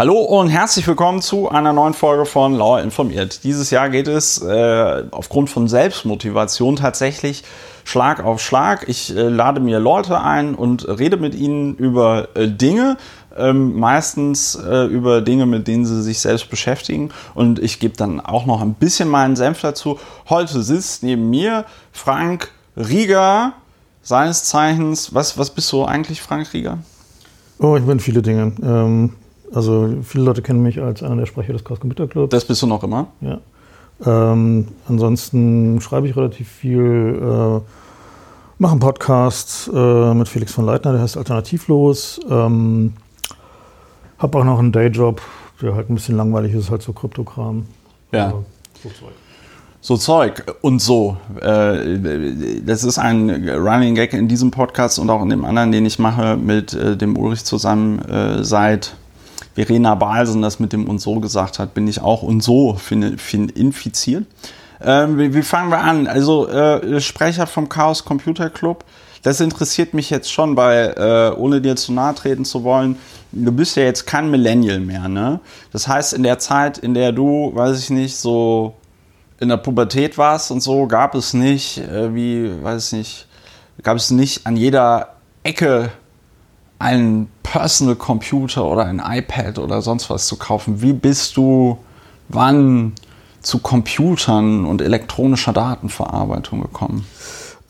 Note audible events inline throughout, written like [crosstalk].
Hallo und herzlich willkommen zu einer neuen Folge von Lauer informiert. Dieses Jahr geht es äh, aufgrund von Selbstmotivation tatsächlich Schlag auf Schlag. Ich äh, lade mir Leute ein und rede mit ihnen über äh, Dinge, ähm, meistens äh, über Dinge, mit denen sie sich selbst beschäftigen. Und ich gebe dann auch noch ein bisschen meinen Senf dazu. Heute sitzt neben mir Frank Rieger, seines Zeichens. Was, was bist du eigentlich, Frank Rieger? Oh, ich bin viele Dinge. Ähm, also viele Leute kennen mich als einer der Sprecher des Chaos Computer Clubs. Das bist du noch immer? Ja. Ähm, ansonsten schreibe ich relativ viel, äh, mache einen Podcast äh, mit Felix von Leitner, der heißt Alternativlos. Ähm, habe auch noch einen Dayjob, der halt ein bisschen langweilig ist, halt so Kryptokram. Ja. so Zeug. So Zeug und so. Äh, das ist ein Running Gag in diesem Podcast und auch in dem anderen, den ich mache mit äh, dem Ulrich zusammen äh, seit Verena Balsen das mit dem und so gesagt hat, bin ich auch und so infiziert. Ähm, wie, wie, fangen wir an? Also äh, Sprecher vom Chaos Computer Club. Das interessiert mich jetzt schon, weil äh, ohne dir zu nahe treten zu wollen, du bist ja jetzt kein Millennial mehr, ne? Das heißt, in der Zeit, in der du, weiß ich nicht, so in der Pubertät warst und so, gab es nicht, äh, wie, weiß ich nicht, gab es nicht an jeder Ecke einen Personal Computer oder ein iPad oder sonst was zu kaufen. Wie bist du wann zu Computern und elektronischer Datenverarbeitung gekommen?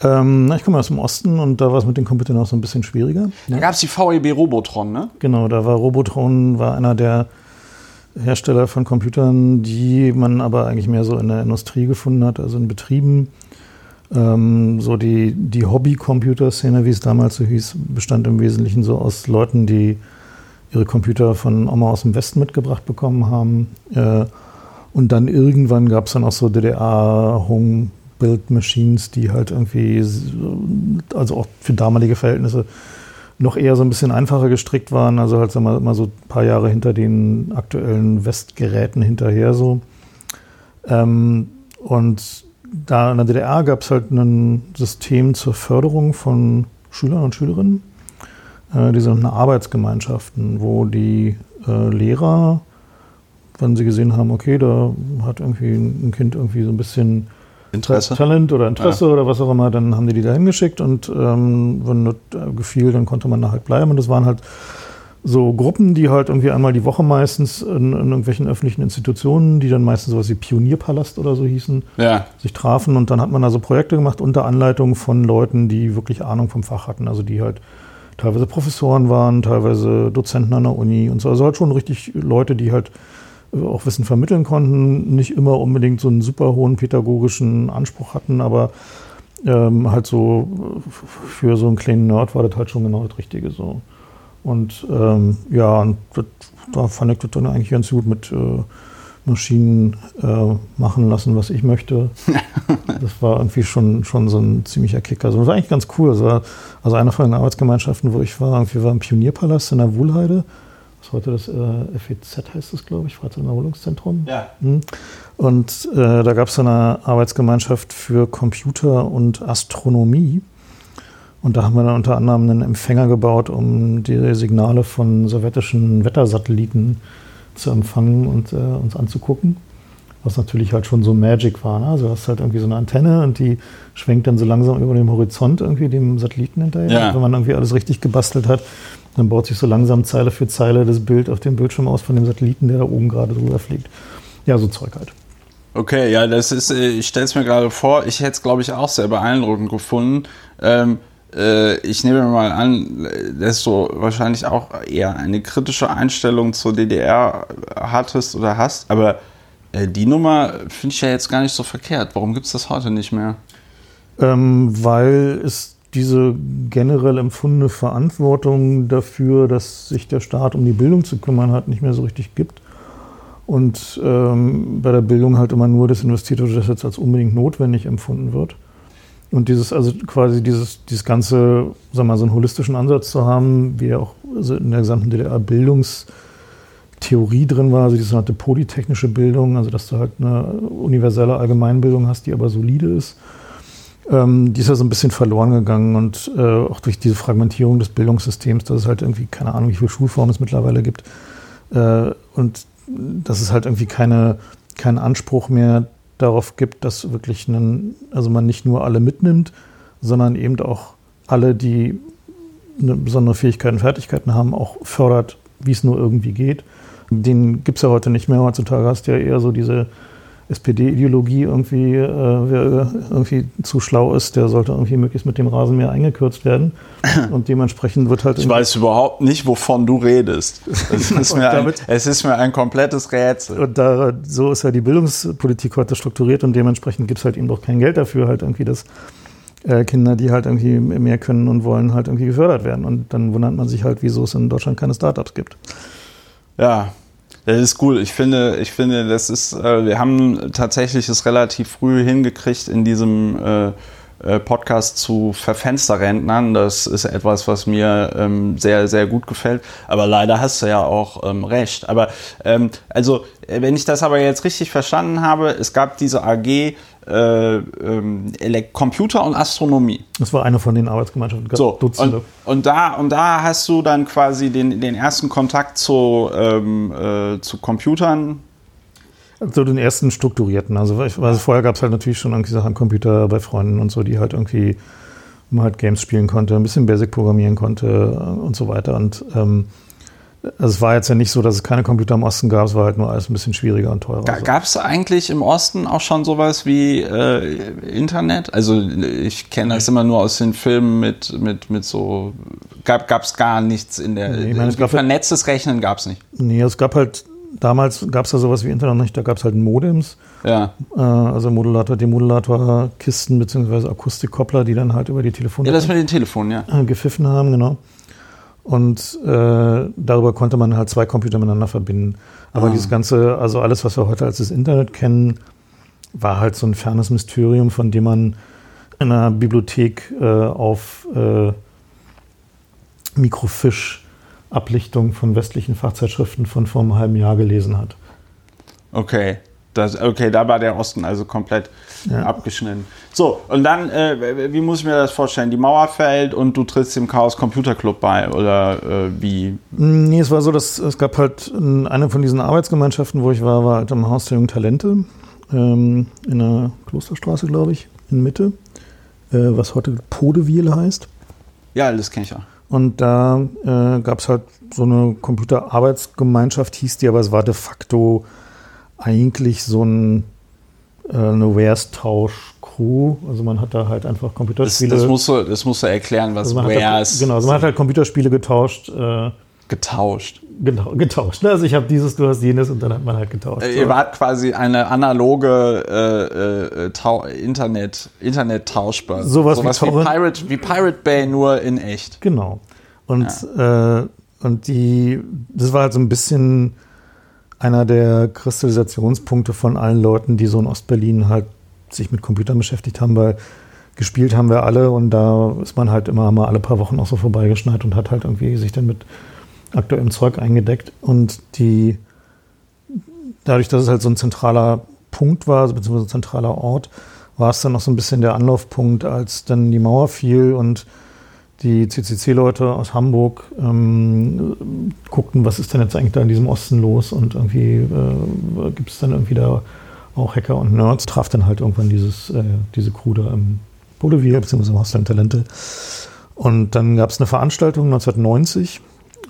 Ähm, ich komme aus dem Osten und da war es mit den Computern auch so ein bisschen schwieriger. Da gab es die VEB Robotron, ne? Genau, da war Robotron war einer der Hersteller von Computern, die man aber eigentlich mehr so in der Industrie gefunden hat, also in Betrieben. Ähm, so die, die Hobby-Computer-Szene, wie es damals so hieß, bestand im Wesentlichen so aus Leuten, die ihre Computer von Oma aus dem Westen mitgebracht bekommen haben. Äh, und dann irgendwann gab es dann auch so DDR-Home-Build-Machines, die halt irgendwie, also auch für damalige Verhältnisse, noch eher so ein bisschen einfacher gestrickt waren. Also halt sagen wir mal so ein paar Jahre hinter den aktuellen Westgeräten hinterher so. Ähm, und da in der DDR gab es halt ein System zur Förderung von Schülern und Schülerinnen. Äh, die sind Arbeitsgemeinschaften, wo die äh, Lehrer, wenn sie gesehen haben, okay, da hat irgendwie ein Kind irgendwie so ein bisschen Interesse. Talent oder Interesse ja. oder was auch immer, dann haben die die da hingeschickt und ähm, wenn das äh, gefiel, dann konnte man da halt bleiben. Und das waren halt so Gruppen, die halt irgendwie einmal die Woche meistens in, in, irgendwelchen öffentlichen Institutionen, die dann meistens sowas wie Pionierpalast oder so hießen, ja. sich trafen und dann hat man also Projekte gemacht unter Anleitung von Leuten, die wirklich Ahnung vom Fach hatten, also die halt teilweise Professoren waren, teilweise Dozenten an der Uni und so, also halt schon richtig Leute, die halt auch Wissen vermitteln konnten, nicht immer unbedingt so einen super hohen pädagogischen Anspruch hatten, aber ähm, halt so für so einen kleinen Nerd war das halt schon genau das Richtige so. Und ähm, ja, und das, da fand ich das dann eigentlich ganz gut mit äh, Maschinen äh, machen lassen, was ich möchte. [laughs] das war irgendwie schon, schon so ein ziemlicher Kicker. Also das war eigentlich ganz cool. Also, also eine von den Arbeitsgemeinschaften, wo ich war, irgendwie war im Pionierpalast in der Wuhlheide. Was heute das äh, FEZ heißt es, glaube ich, Freizeit- Ja. Mhm. Und äh, da gab es eine Arbeitsgemeinschaft für Computer und Astronomie. Und da haben wir dann unter anderem einen Empfänger gebaut, um die Signale von sowjetischen Wettersatelliten zu empfangen und äh, uns anzugucken. Was natürlich halt schon so Magic war. Ne? Also du hast halt irgendwie so eine Antenne und die schwenkt dann so langsam über dem Horizont irgendwie dem Satelliten hinterher. Ja. Wenn man irgendwie alles richtig gebastelt hat, dann baut sich so langsam Zeile für Zeile das Bild auf dem Bildschirm aus von dem Satelliten, der da oben gerade drüber fliegt. Ja, so Zeug halt. Okay, ja, das ist, äh, ich stelle es mir gerade vor, ich hätte es, glaube ich, auch sehr beeindruckend gefunden. Ähm, äh, ich nehme mal an, dass du wahrscheinlich auch eher eine kritische Einstellung zur DDR hattest oder hast, aber äh, die Nummer finde ich ja jetzt gar nicht so verkehrt. Warum gibt es das heute nicht mehr? Ähm, weil es diese generell empfundene Verantwortung dafür, dass sich der Staat um die Bildung zu kümmern hat, nicht mehr so richtig gibt. Und ähm, bei der Bildung halt immer nur das investiert oder das jetzt als unbedingt notwendig empfunden wird. Und dieses, also quasi dieses, dieses ganze, wir mal, so einen holistischen Ansatz zu haben, wie er auch also in der gesamten DDR-Bildungstheorie drin war, also diese sogenannte polytechnische Bildung, also dass du halt eine universelle Allgemeinbildung hast, die aber solide ist, ähm, die ist ja so ein bisschen verloren gegangen und äh, auch durch diese Fragmentierung des Bildungssystems, dass es halt irgendwie, keine Ahnung, wie viele Schulformen es mittlerweile gibt, Äh, und dass es halt irgendwie keine, keinen Anspruch mehr darauf gibt, dass wirklich einen, also man nicht nur alle mitnimmt, sondern eben auch alle, die eine besondere Fähigkeiten und Fertigkeiten haben, auch fördert, wie es nur irgendwie geht. Den gibt es ja heute nicht mehr. Heutzutage hast du ja eher so diese SPD-Ideologie irgendwie, äh, wer irgendwie zu schlau ist, der sollte irgendwie möglichst mit dem Rasenmäher eingekürzt werden. [coughs] Und dementsprechend wird halt. Ich weiß überhaupt nicht, wovon du redest. Es [laughs] ist, mir, ein, es ist mir ein komplettes Rätsel. Und da, so ist ja die Bildungspolitik heute strukturiert und dementsprechend gibt es halt eben auch kein Geld dafür, halt irgendwie das. Äh, Kinder, die halt irgendwie mehr können und wollen, halt irgendwie gefördert werden. Und dann wundert man sich halt, wieso es in Deutschland keine Startups gibt. Ja, das ist cool. Ich finde, ich finde, das ist, äh, wir haben tatsächlich es relativ früh hingekriegt in diesem äh, äh, Podcast zu Verfensterrentnern. Das ist etwas, was mir ähm, sehr, sehr gut gefällt. Aber leider hast du ja auch ähm, recht. Aber ähm, also, wenn ich das aber jetzt richtig verstanden habe, es gab diese AG äh, ähm, Computer und Astronomie. Das war eine von den Arbeitsgemeinschaften. So, und, und, da, und da hast du dann quasi den, den ersten Kontakt zu, ähm, äh, zu Computern so den ersten strukturierten. Also, also vorher gab es halt natürlich schon irgendwie Sachen Computer bei Freunden und so, die halt irgendwie man halt Games spielen konnte, ein bisschen Basic programmieren konnte und so weiter. Und ähm, also es war jetzt ja nicht so, dass es keine Computer im Osten gab, es war halt nur alles ein bisschen schwieriger und teurer. Gab es eigentlich im Osten auch schon sowas wie äh, Internet? Also ich kenne das immer nur aus den Filmen mit, mit, mit so, gab es gar nichts in der, nee, ich meine, halt vernetztes Rechnen gab es nicht. Nee, es gab halt, damals gab es ja sowas wie Internet nicht, da gab es halt Modems. Ja. Äh, also Modulator, Demodulator, Kisten beziehungsweise Akustikkoppler, die dann halt über die Telefone... Ja, das mit den Telefonen, ja. Äh, gepfiffen haben, genau. Und äh, darüber konnte man halt zwei Computer miteinander verbinden. Aber ah. dieses ganze, also alles, was wir heute als das Internet kennen, war halt so ein fernes Mysterium, von dem man in einer Bibliothek äh, auf äh, Mikrofisch-Ablichtung von westlichen Fachzeitschriften von vor einem halben Jahr gelesen hat. Okay. Das, okay, da war der Osten also komplett ja. abgeschnitten. So, und dann, äh, wie muss ich mir das vorstellen? Die Mauer fällt und du trittst dem Chaos Computer Club bei oder äh, wie? Nee, es war so, dass es gab halt eine von diesen Arbeitsgemeinschaften, wo ich war, war halt am Haus der Jungen Talente ähm, in der Klosterstraße, glaube ich, in Mitte, äh, was heute Podewiele heißt. Ja, das kenne ich auch. Und da äh, gab es halt so eine Computerarbeitsgemeinschaft, hieß die, aber es war de facto eigentlich so ein, äh, eine Wares-Tausch-Crew. Also man hat da halt einfach Computerspiele. Das, das, musst, du, das musst du erklären, was also Wares Genau, also man hat halt Computerspiele getauscht. Äh, getauscht. Genau, [laughs] getauscht. Also ich habe dieses, du hast jenes und dann hat man halt getauscht. Äh, ihr wart quasi eine analoge äh, äh, Internet, Internet tauschbar. Sowas, Sowas wie, wie, Pirate, wie Pirate Bay, nur in echt. Genau. Und, ja. äh, und die, das war halt so ein bisschen einer der Kristallisationspunkte von allen Leuten, die so in Ostberlin halt sich mit Computern beschäftigt haben, weil gespielt haben wir alle und da ist man halt immer mal alle paar Wochen auch so vorbeigeschneit und hat halt irgendwie sich dann mit aktuellem Zeug eingedeckt. Und die dadurch, dass es halt so ein zentraler Punkt war, beziehungsweise ein zentraler Ort, war es dann noch so ein bisschen der Anlaufpunkt, als dann die Mauer fiel und die CCC-Leute aus Hamburg ähm, guckten, was ist denn jetzt eigentlich da in diesem Osten los und irgendwie äh, gibt es dann irgendwie da auch Hacker und Nerds, traf dann halt irgendwann dieses, äh, diese Crew da im Bodeville, beziehungsweise im Hostel Talente. Und dann gab es eine Veranstaltung 1990,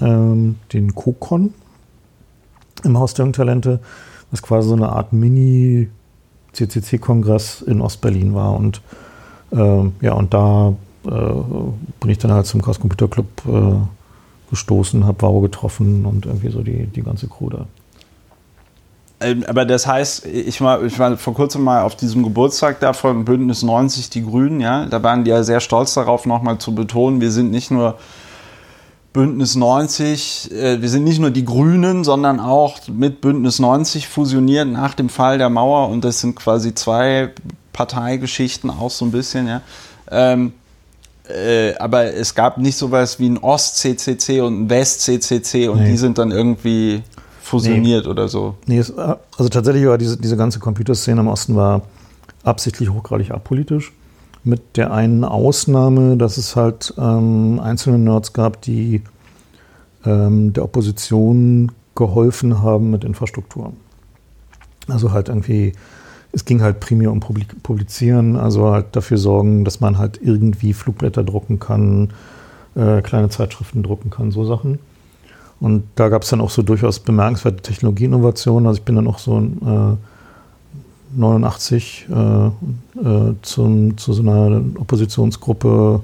ähm, den CoCon im Haus der Talente, was quasi so eine Art Mini-CCC-Kongress in Ostberlin war. Und äh, ja, und da bin ich dann halt zum Chaos Computer Club äh, gestoßen, habe Wow getroffen und irgendwie so die, die ganze Crew da. Ähm, aber das heißt, ich war, ich war vor kurzem mal auf diesem Geburtstag da von Bündnis 90 Die Grünen, ja, da waren die ja sehr stolz darauf, nochmal zu betonen, wir sind nicht nur Bündnis 90, äh, wir sind nicht nur die Grünen, sondern auch mit Bündnis 90 fusioniert nach dem Fall der Mauer und das sind quasi zwei Parteigeschichten auch so ein bisschen, ja. Ähm, äh, aber es gab nicht sowas wie ein Ost-CCC und ein West-CCC und nee. die sind dann irgendwie fusioniert nee. oder so. Nee, es, also tatsächlich war diese, diese ganze Computerszene im Osten war absichtlich hochgradig apolitisch. Mit der einen Ausnahme, dass es halt ähm, einzelne Nerds gab, die ähm, der Opposition geholfen haben mit Infrastruktur. Also halt irgendwie, es ging halt primär um Publizieren, also halt dafür sorgen, dass man halt irgendwie Flugblätter drucken kann, äh, kleine Zeitschriften drucken kann, so Sachen. Und da gab es dann auch so durchaus bemerkenswerte Technologieinnovationen. Also ich bin dann auch so äh, 89 äh, äh, zum, zu so einer Oppositionsgruppe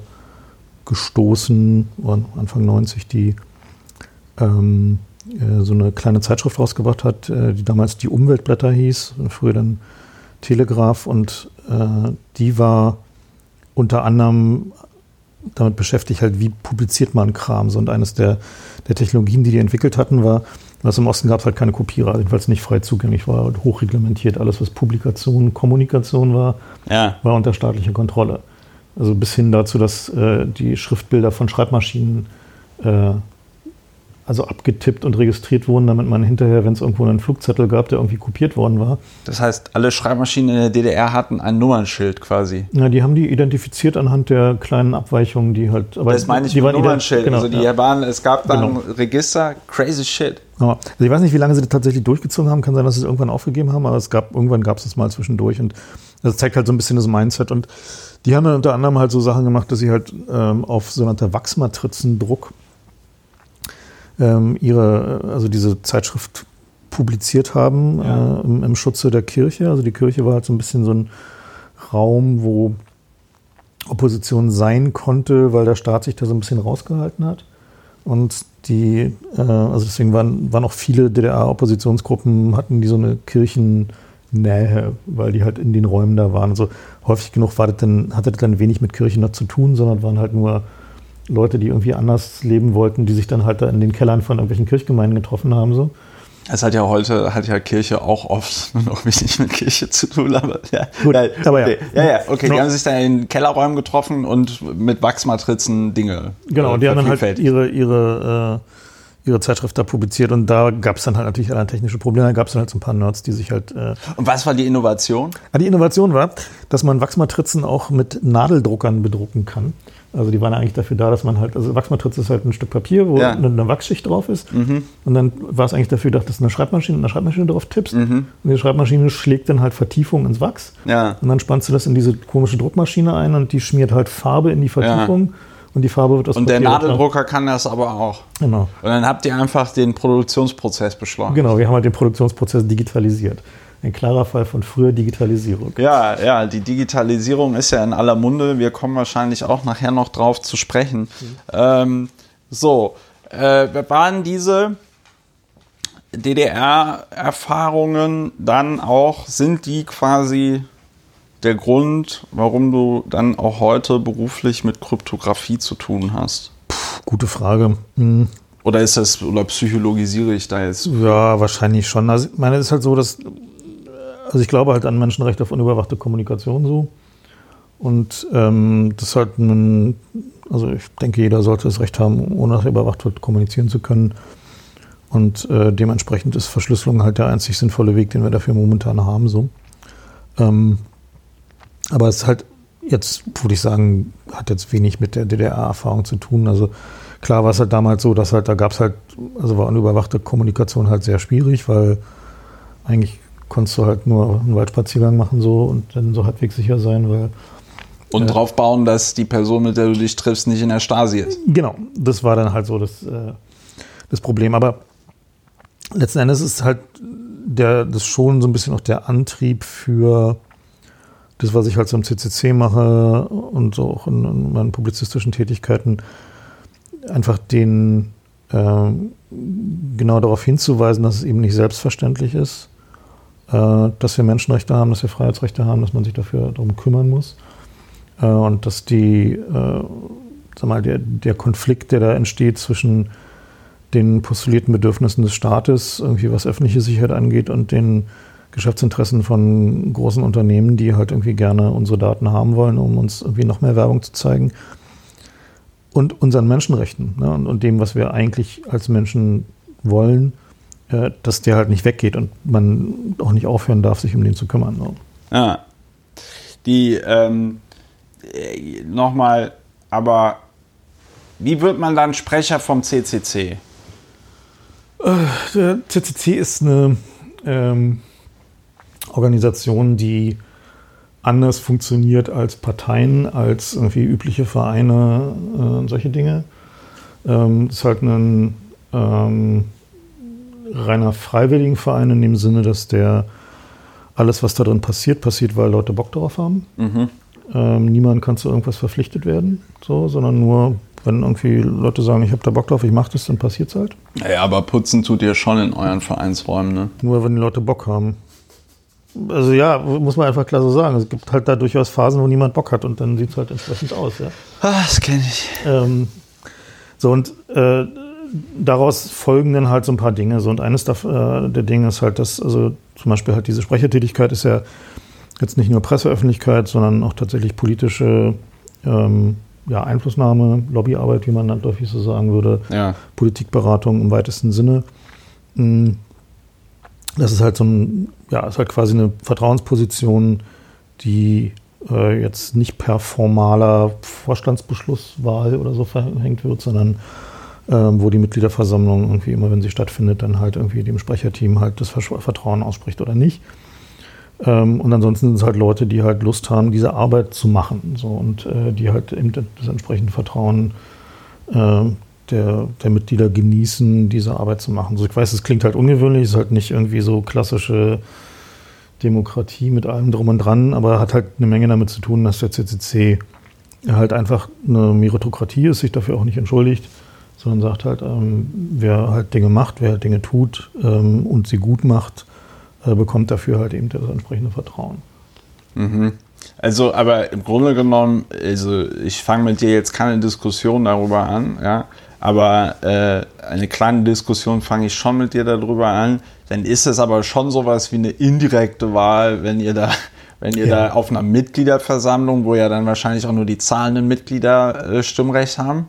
gestoßen, Anfang 90, die ähm, äh, so eine kleine Zeitschrift rausgebracht hat, äh, die damals die Umweltblätter hieß, früher dann Telegraph und äh, die war unter anderem damit beschäftigt, halt, wie publiziert man Kram. und eines der, der Technologien, die die entwickelt hatten, war, was im Osten gab es halt keine Kopierer, jedenfalls nicht frei zugänglich, war halt hochreglementiert. Alles, was Publikation, Kommunikation war, ja. war unter staatlicher Kontrolle. Also bis hin dazu, dass äh, die Schriftbilder von Schreibmaschinen äh, also abgetippt und registriert wurden, damit man hinterher, wenn es irgendwo einen Flugzettel gab, der irgendwie kopiert worden war. Das heißt, alle Schreibmaschinen in der DDR hatten ein Nummernschild quasi. Ja, die haben die identifiziert anhand der kleinen Abweichungen, die halt. Aber das meine ich die mit Nummernschild. Genau, also die ja. waren, es gab dann genau. Register, crazy shit. Also ich weiß nicht, wie lange sie das tatsächlich durchgezogen haben. Kann sein, dass sie es irgendwann aufgegeben haben, aber es gab irgendwann gab es das mal zwischendurch und das zeigt halt so ein bisschen das Mindset und die haben dann unter anderem halt so Sachen gemacht, dass sie halt ähm, auf sogenannter Wachsmatrizendruck ähm, ihre, also diese Zeitschrift publiziert haben ja. äh, im, im, Schutze der Kirche. Also die Kirche war halt so ein bisschen so ein Raum, wo Opposition sein konnte, weil der Staat sich da so ein bisschen rausgehalten hat. Und die, äh, also deswegen waren, waren auch viele DDR-Oppositionsgruppen, hatten die so eine Kirchennähe, weil die halt in den Räumen da waren. Also häufig genug war das dann, hatte das dann wenig mit Kirchen noch zu tun, sondern waren halt nur Leute, die irgendwie anders leben wollten, die sich dann halt da in den Kellern von irgendwelchen Kirchgemeinden getroffen haben. So. Es hat ja heute, hat ja Kirche auch oft [laughs] noch wenig mit Kirche zu tun, aber ja. Gut, ja, aber ja. ja, ja, okay, die haben sich dann in Kellerräumen getroffen und mit Wachsmatrizen Dinge. Genau, äh, die haben dann halt ihre, ihre, äh, ihre Zeitschrift da publiziert und da gab es dann halt natürlich alle technische Probleme. Da gab es dann halt so ein paar Nerds, die sich halt. Äh und was war die Innovation? Ah, die Innovation war, dass man Wachsmatrizen auch mit Nadeldruckern bedrucken kann. Also die waren eigentlich dafür da, dass man halt, also Wachsmatrize ist halt ein Stück Papier, wo ja. eine, eine, Wachsschicht drauf ist. Mhm. Und dann war es eigentlich dafür gedacht, dass du eine Schreibmaschine, eine Schreibmaschine drauf tippst. Mhm. Und die Schreibmaschine schlägt dann halt Vertiefung ins Wachs. Ja. Und dann spannst du das in diese komische Druckmaschine ein und die schmiert halt Farbe in die Vertiefung. Ja. Und die Farbe wird aus Und Papier der Nadeldrucker kann das aber auch. Genau. Und dann habt ihr einfach den Produktionsprozess beschleunigt. Genau, wir haben halt den Produktionsprozess digitalisiert ein klarer Fall von früher Digitalisierung. Ja, ja, die Digitalisierung ist ja in aller Munde. Wir kommen wahrscheinlich auch nachher noch drauf zu sprechen. Mhm. Ähm, so, äh, waren diese DDR-Erfahrungen dann auch, sind die quasi der Grund, warum du dann auch heute beruflich mit Kryptographie zu tun hast? Puh, gute Frage. Hm. Oder ist das, oder psychologisiere ich da jetzt? Ja, wahrscheinlich schon. Also, ich meine, es ist halt so, dass also ich glaube halt an Menschenrechte auf unüberwachte Kommunikation so. Und ähm, das ist halt ein, also ich denke, jeder sollte das Recht haben, ohne dass er überwacht wird, kommunizieren zu können. Und äh, dementsprechend ist Verschlüsselung halt der einzig sinnvolle Weg, den wir dafür momentan haben. So. Ähm, aber es ist halt jetzt, würde ich sagen, hat jetzt wenig mit der DDR-Erfahrung zu tun. Also klar war es halt damals so, dass halt, da gab es halt, also war unüberwachte Kommunikation halt sehr schwierig, weil eigentlich konntest du halt nur einen Waldspaziergang machen so und dann so halbwegs sicher sein, weil und äh, drauf bauen, dass die Person, mit der du dich triffst, nicht in der Stasi ist. Genau, das war dann halt so das, äh, das Problem. Aber letzten Endes ist halt der, das schon so ein bisschen auch der Antrieb für das, was ich halt so im CCC mache und so auch in, in meinen publizistischen Tätigkeiten, einfach den äh, genau darauf hinzuweisen, dass es eben nicht selbstverständlich ist, dass wir Menschenrechte haben, dass wir Freiheitsrechte haben, dass man sich dafür darum kümmern muss. Äh, und dass die, äh, sag mal, der, der Konflikt, der da entsteht zwischen den postulierten Bedürfnissen des Staates, irgendwie was öffentliche Sicherheit angeht, und den Geschäftsinteressen von großen Unternehmen, die halt irgendwie gerne unsere Daten haben wollen, um uns irgendwie noch mehr Werbung zu zeigen. Und unseren Menschenrechten ne, und, und, dem, was wir eigentlich als Menschen wollen, äh, dass der halt nicht weggeht und man auch nicht aufhören darf, sich um den zu kümmern. So. Ja. Die, ähm, nochmal, aber wie wird man dann Sprecher vom CCC? Der CCC ist eine ähm, Organisation, die anders funktioniert als Parteien, als irgendwie übliche Vereine äh, und solche Dinge. Ähm, ist halt ein ähm, reiner Freiwilligenverein in dem Sinne, dass der alles, was da drin passiert, passiert, weil Leute Bock darauf haben. Mhm. Ähm, niemand kann zu irgendwas verpflichtet werden, so, sondern nur, wenn irgendwie Leute sagen, ich habe da Bock drauf, ich mache das, dann passiert es halt. Naja, aber putzen tut ihr schon in euren Vereinsräumen, ne? Nur wenn die Leute Bock haben. Also ja, muss man einfach klar so sagen. Es gibt halt da durchaus Phasen, wo niemand Bock hat und dann sieht es halt entsprechend aus. Ja? Ah, das kenne ich. Ähm, so und äh, daraus folgen dann halt so ein paar Dinge. So und eines der, äh, der Dinge ist halt, dass also zum Beispiel halt diese Sprechertätigkeit ist ja jetzt nicht nur Presseöffentlichkeit, sondern auch tatsächlich politische ähm, ja, Einflussnahme, Lobbyarbeit, wie man dann häufig so sagen würde, ja. Politikberatung im weitesten Sinne. Hm. Das ist halt so ein, ja, ist halt quasi eine Vertrauensposition, die äh, jetzt nicht per formaler Vorstandsbeschlusswahl oder so verhängt wird, sondern wo die Mitgliederversammlung irgendwie immer, wenn sie stattfindet, dann halt irgendwie dem Sprecherteam halt das Vertrauen ausspricht oder nicht. Ähm, und ansonsten sind es halt Leute, die halt Lust haben, diese Arbeit zu machen. So, und äh, die halt eben das entsprechende Vertrauen äh, der, der Mitglieder genießen, diese Arbeit zu machen. So, ich weiß, es klingt halt ungewöhnlich, es ist halt nicht irgendwie so klassische Demokratie mit allem drum und dran, aber hat halt eine Menge damit zu tun, dass der CCC halt einfach eine Meritokratie ist, sich dafür auch nicht entschuldigt, sondern sagt halt, ähm, wer halt Dinge macht, wer halt Dinge tut ähm, und sie gut macht, äh, bekommt dafür halt eben das entsprechende Vertrauen. Mhm. Also, aber im Grunde genommen, also ich fange mit dir jetzt keine Diskussion darüber an, ja, aber äh, eine kleine Diskussion fange ich schon mit dir darüber an. Dann ist es aber schon sowas wie eine indirekte Wahl, wenn ihr da, [laughs] wenn ihr ja. da auf einer Mitgliederversammlung, wo ja dann wahrscheinlich auch nur die zahlenden Mitglieder äh, Stimmrecht haben.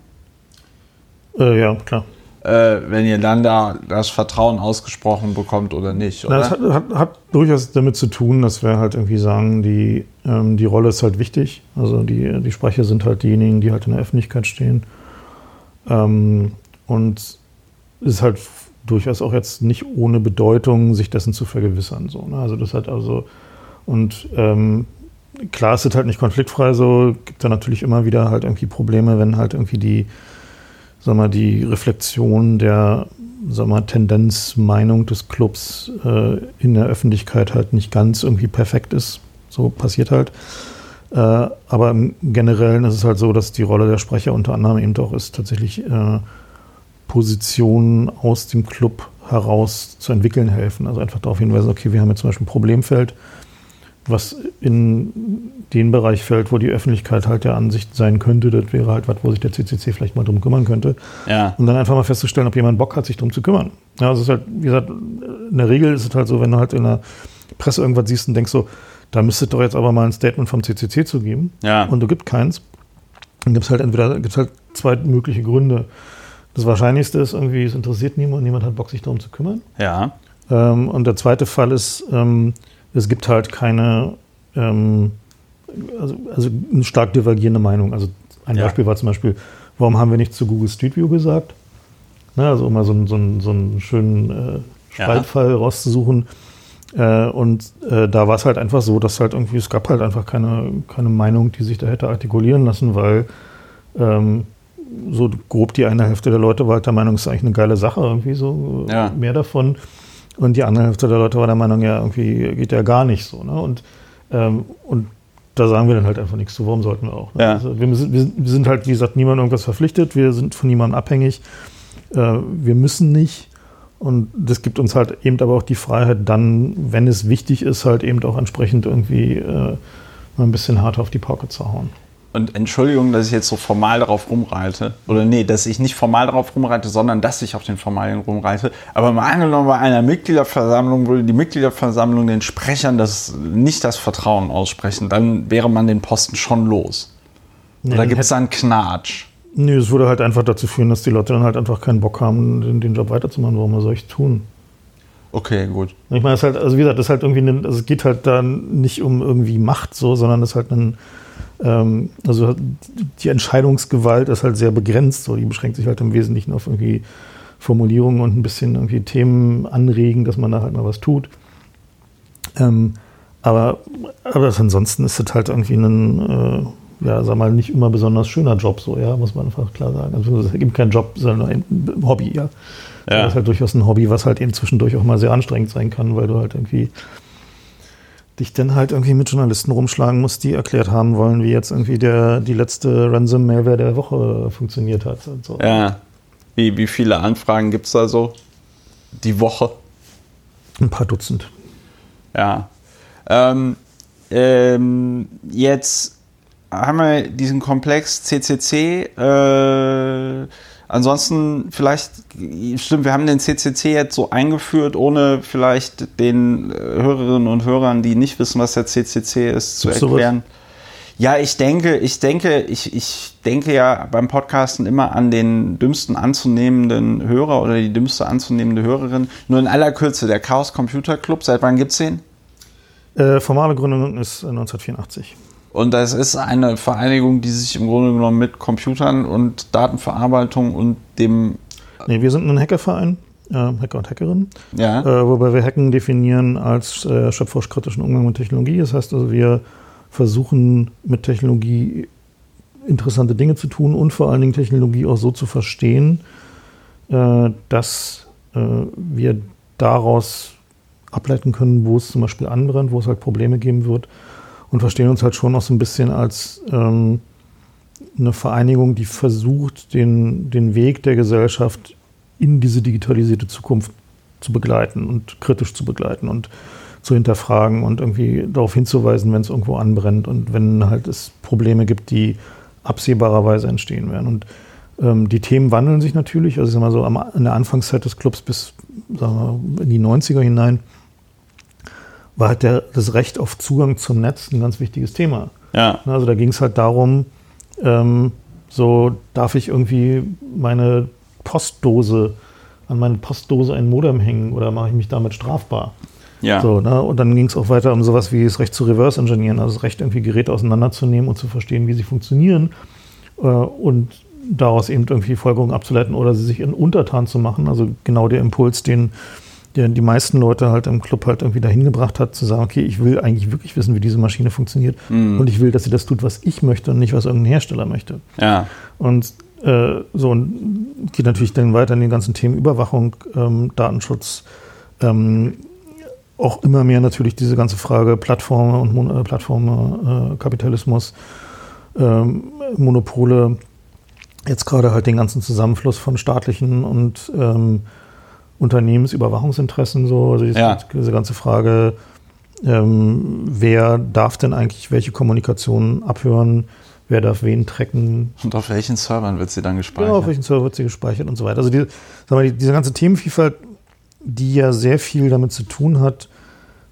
Äh, ja, klar äh, wenn ihr dann da das Vertrauen ausgesprochen bekommt oder nicht. Oder? das hat, hat, hat, durchaus damit zu tun, dass wir halt irgendwie sagen, die, ähm, die Rolle ist halt wichtig. Also die, die Sprecher sind halt diejenigen, die halt in der Öffentlichkeit stehen. Ähm, und es ist halt durchaus auch jetzt nicht ohne Bedeutung, sich dessen zu vergewissern. So, ne? Also das hat also und ähm, klar ist es halt nicht konfliktfrei so, gibt da natürlich immer wieder halt irgendwie Probleme, wenn halt irgendwie die sag mal, die Reflexion der sag mal, Tendenz, Meinung des Clubs äh, in der Öffentlichkeit halt nicht ganz irgendwie perfekt ist. So passiert halt. Äh, aber im Generellen ist es halt so, dass die Rolle der Sprecher unter anderem eben auch ist, tatsächlich äh, Positionen aus dem Club heraus zu entwickeln helfen. Also einfach darauf hinweisen, okay, wir haben jetzt zum Beispiel ein Problemfeld, was in den Bereich fällt, wo die Öffentlichkeit halt der Ansicht sein könnte, das wäre halt was, wo sich der CCC vielleicht mal drum kümmern könnte. Ja. Und dann einfach mal festzustellen, ob jemand Bock hat, sich drum zu kümmern. Ja, also es ist halt, wie gesagt, in der Regel ist es halt so, wenn du halt in der Presse irgendwas siehst und denkst so, da müsste es doch jetzt aber mal ein Statement vom CCC zu geben. Ja. Und du gibst keins. Dann gibt es halt entweder gibt's halt zwei mögliche Gründe. Das Wahrscheinlichste ist irgendwie, es interessiert niemand, niemand hat Bock, sich darum zu kümmern. Ja. Ähm, und der zweite Fall ist, ähm, es gibt halt keine, ähm, also, also eine stark divergierende Meinung. Also ein ja. Beispiel war zum Beispiel, warum haben wir nicht zu Google Street View gesagt? Ne, also um mal so, einen, so, einen, so einen schönen äh, Spaltfall ja. rauszusuchen. Äh, und äh, da war es halt einfach so, dass halt irgendwie, es gab halt einfach keine, keine Meinung, die sich da hätte artikulieren lassen, weil ähm, so grob die eine Hälfte der Leute war halt der Meinung, es ist eigentlich eine geile Sache, irgendwie so ja. mehr davon. Und die andere Hälfte der Leute war der Meinung, ja, irgendwie geht ja gar nicht so. Ne? Und, ähm, und da sagen wir dann halt einfach nichts zu. Warum sollten wir auch? Ne? Ja. Also wir, wir, sind halt, wie gesagt, niemandem irgendwas verpflichtet. Wir sind von niemandem abhängig. Äh, wir müssen nicht. Und das gibt uns halt eben aber auch die Freiheit, dann, wenn es wichtig ist, halt eben auch entsprechend irgendwie äh, mal ein bisschen hart auf die Pauke zu hauen. Und Entschuldigung, dass ich jetzt so formal darauf rumreite. Oder nee, dass ich nicht formal darauf rumreite, sondern dass ich auf den Formalien rumreite. Aber mal angenommen, bei einer Mitgliederversammlung würde die Mitgliederversammlung den Sprechern das, nicht das Vertrauen aussprechen, dann wäre man den Posten schon los. Nee, Oder gibt es da einen Knatsch? Nee, es würde halt einfach dazu führen, dass die Leute dann halt einfach keinen Bock haben, den, den Job weiterzumachen. Warum soll ich tun? Okay, gut. Ich meine, es halt, also wie gesagt, es halt irgendwie, also es geht halt da nicht um irgendwie Macht so, sondern es ist halt ein ähm, also die Entscheidungsgewalt ist halt sehr begrenzt. So. Die beschränkt sich halt im Wesentlichen auf irgendwie Formulierungen und ein bisschen irgendwie Themen anregen, dass man da halt mal was tut. Ähm, aber, aber ansonsten ist es halt irgendwie ein, äh, ja, sag mal, nicht immer besonders schöner Job, so, ja, muss man einfach klar sagen. Also es ist eben kein Job, sondern ein Hobby, ja. ja. Das ist halt durchaus ein Hobby, was halt eben zwischendurch auch mal sehr anstrengend sein kann, weil du halt irgendwie dich dann halt irgendwie mit Journalisten rumschlagen musst, die erklärt haben wollen, wie jetzt irgendwie der, die letzte Ransom-Malware der Woche funktioniert hat. So. Ja. Wie, wie viele Anfragen gibt es da so die Woche? Ein paar Dutzend. Ja. Ähm, ähm, jetzt haben wir diesen Komplex CCC. Äh, ansonsten vielleicht, stimmt, wir haben den CCC jetzt so eingeführt, ohne vielleicht den äh, Hörerinnen und Hörern, die nicht wissen, was der CCC ist, zu erklären. Ja, ich denke, ich denke, ich, ich denke ja beim Podcasten immer an den dümmsten anzunehmenden Hörer oder die dümmste anzunehmende Hörerin. Nur in aller Kürze, der Chaos Computer Club, seit wann gibt es den? Äh, formale Gründung ist 1984. Und das ist eine Vereinigung, die sich im Grunde genommen mit Computern und Datenverarbeitung und dem. Nee, wir sind ein Hackerverein, äh, Hacker und Hackerinnen. Ja. Äh, wobei wir Hacken definieren als äh, schöpferisch-kritischen Umgang mit Technologie. Das heißt also, wir versuchen mit Technologie interessante Dinge zu tun und vor allen Dingen Technologie auch so zu verstehen, äh, dass äh, wir daraus ableiten können, wo es zum Beispiel anbrennt, wo es halt Probleme geben wird und verstehen uns halt schon auch so ein bisschen als ähm, eine Vereinigung, die versucht, den, den Weg der Gesellschaft in diese digitalisierte Zukunft zu begleiten und kritisch zu begleiten und zu hinterfragen und irgendwie darauf hinzuweisen, wenn es irgendwo anbrennt und wenn halt es Probleme gibt, die absehbarerweise entstehen werden. Und ähm, die Themen wandeln sich natürlich. Also ich sag mal so am, in der Anfangszeit des Clubs bis sagen wir, in die 90er hinein war halt der, das Recht auf Zugang zum Netz ein ganz wichtiges Thema. Ja. Also da ging es halt darum, ähm, so darf ich irgendwie meine Postdose an meine Postdose ein Modem hängen oder mache ich mich damit strafbar? Ja. So, ne? Und dann ging es auch weiter um sowas wie das Recht zu reverse engineeren, also das Recht, irgendwie Geräte auseinanderzunehmen und zu verstehen, wie sie funktionieren äh, und daraus eben irgendwie Folgerungen abzuleiten oder sie sich in Untertan zu machen. Also genau der Impuls, den der die meisten Leute halt im Club halt irgendwie dahin gebracht hat, zu sagen, okay, ich will eigentlich wirklich wissen, wie diese Maschine funktioniert mhm. und ich will, dass sie das tut, was ich möchte und nicht, was irgendein Hersteller möchte. Ja. Und äh, so und geht natürlich dann weiter in den ganzen Themen Überwachung, ähm, Datenschutz, ähm, auch immer mehr natürlich diese ganze Frage Plattformen und Mon äh, Plattformen, äh, Kapitalismus, ähm, Monopole, jetzt gerade halt den ganzen Zusammenfluss von staatlichen und ähm, Unternehmensüberwachungsinteressen, so, also diese, ja. diese ganze Frage, ähm, wer darf denn eigentlich welche Kommunikation abhören, wer darf wen tracken. Und auf welchen Servern wird sie dann gespeichert? Ja, auf welchen Server wird sie gespeichert und so weiter. Also die, mal, diese ganze Themenvielfalt, die ja sehr viel damit zu tun hat,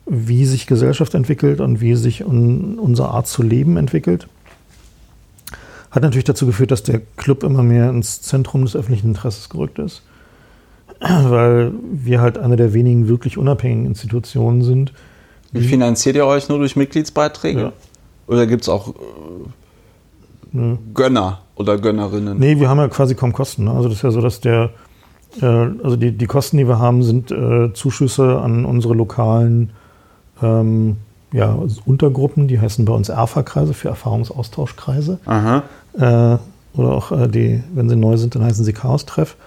wie sich Gesellschaft entwickelt und wie sich un, unsere Art zu leben entwickelt, hat natürlich dazu geführt, dass der Club immer mehr ins Zentrum des öffentlichen Interesses gerückt ist [clears throat] weil wir halt eine der wenigen wirklich unabhängigen Institutionen sind. Wie finanziert ihr euch nur durch Mitgliedsbeiträge? Ja. Oder gibt es auch äh, ne. Gönner oder Gönnerinnen? Nee, wir haben ja quasi kaum Kosten. Ne? Also das ist ja so, dass der, äh, also die, die Kosten, die wir haben, sind äh, Zuschüsse an unsere lokalen ähm, ja, Untergruppen, die heißen bei uns ERFA-Kreise für Erfahrungsaustauschkreise. Aha. Äh, oder auch äh, die, wenn sie neu sind, dann heißen sie Chaos-Treff.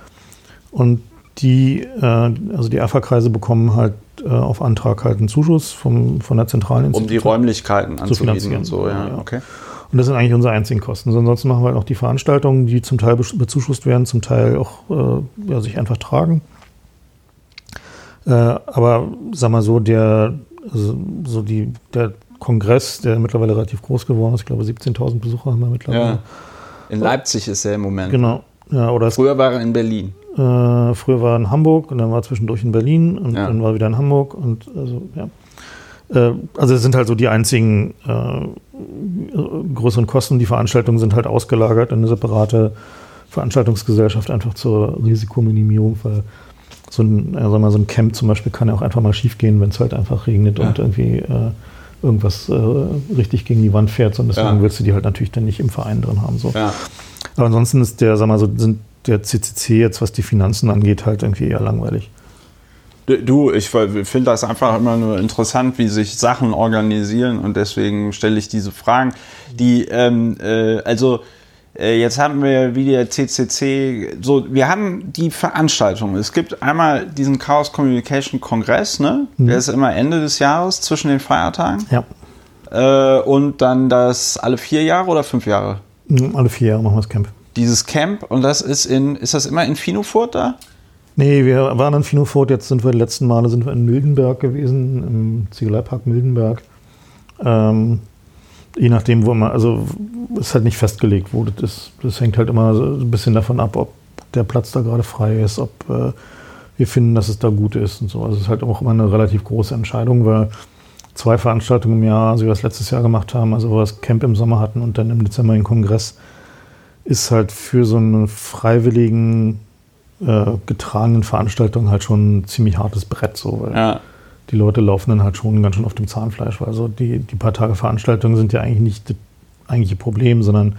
Und die, äh, also die ERFA-Kreise bekommen halt äh, auf Antrag halt einen Zuschuss vom, von der zentralen Institution. Um die Räumlichkeiten anzubieten und so, ja. ja. Okay. Und das sind eigentlich unsere einzigen Kosten. ansonsten machen wir halt auch die Veranstaltungen, die zum Teil bezuschusst werden, zum Teil auch äh, ja, sich einfach tragen. Äh, aber sag mal so, der, also, so die, der Kongress, der mittlerweile relativ groß geworden ist, ich glaube 17.000 Besucher haben wir mittlerweile. Ja. In Leipzig ist er im Moment. Genau. Ja, oder Früher war er in Berlin. Äh, früher war er in Hamburg und dann war er zwischendurch in Berlin und ja. dann war er wieder in Hamburg und also ja. Äh, also es sind halt so die einzigen äh, größeren Kosten. Die Veranstaltungen sind halt ausgelagert in eine separate Veranstaltungsgesellschaft einfach zur Risikominimierung, weil so ein, also mal, so ein Camp zum Beispiel kann ja auch einfach mal schief gehen, wenn es halt einfach regnet ja. und irgendwie äh, irgendwas äh, richtig gegen die Wand fährt. Und deswegen ja. willst du die halt natürlich dann nicht im Verein drin haben. So. Ja. Aber ansonsten ist der, sag mal so, sind der CCC jetzt, was die Finanzen angeht, halt irgendwie eher langweilig. Du, ich finde das einfach immer nur interessant, wie sich Sachen organisieren und deswegen stelle ich diese Fragen. Die, ähm, äh, also äh, jetzt haben wir wie der CCC, so, wir haben die Veranstaltung. Es gibt einmal diesen Chaos Communication Kongress, ne? Mhm. Der ist immer Ende des Jahres zwischen den Feiertagen. Ja. Äh, und dann das alle vier Jahre oder fünf Jahre? Alle vier Jahre machen wir das Camp. Dieses Camp und das ist in, ist das immer in Finofurt da? Nee, wir waren in Finofurt, jetzt sind wir die letzten Male sind wir in Mildenberg gewesen, im Ziegeleipark Mildenberg. Ähm, je nachdem, wo immer, also ist halt nicht festgelegt, wo das ist. Das hängt halt immer so ein bisschen davon ab, ob der Platz da gerade frei ist, ob äh, wir finden, dass es da gut ist und so. Also es ist halt auch immer eine relativ große Entscheidung, weil zwei Veranstaltungen im Jahr, also wie wir das letztes Jahr gemacht haben, also wo wir das Camp im Sommer hatten und dann im Dezember den Kongress, ist halt für so eine freiwilligen äh, getragenen Veranstaltung halt schon ein ziemlich hartes Brett so, weil ja. die Leute laufen dann halt schon ganz schön auf dem Zahnfleisch, weil also die, die paar Tage Veranstaltungen sind ja eigentlich nicht das eigentliche Problem, sondern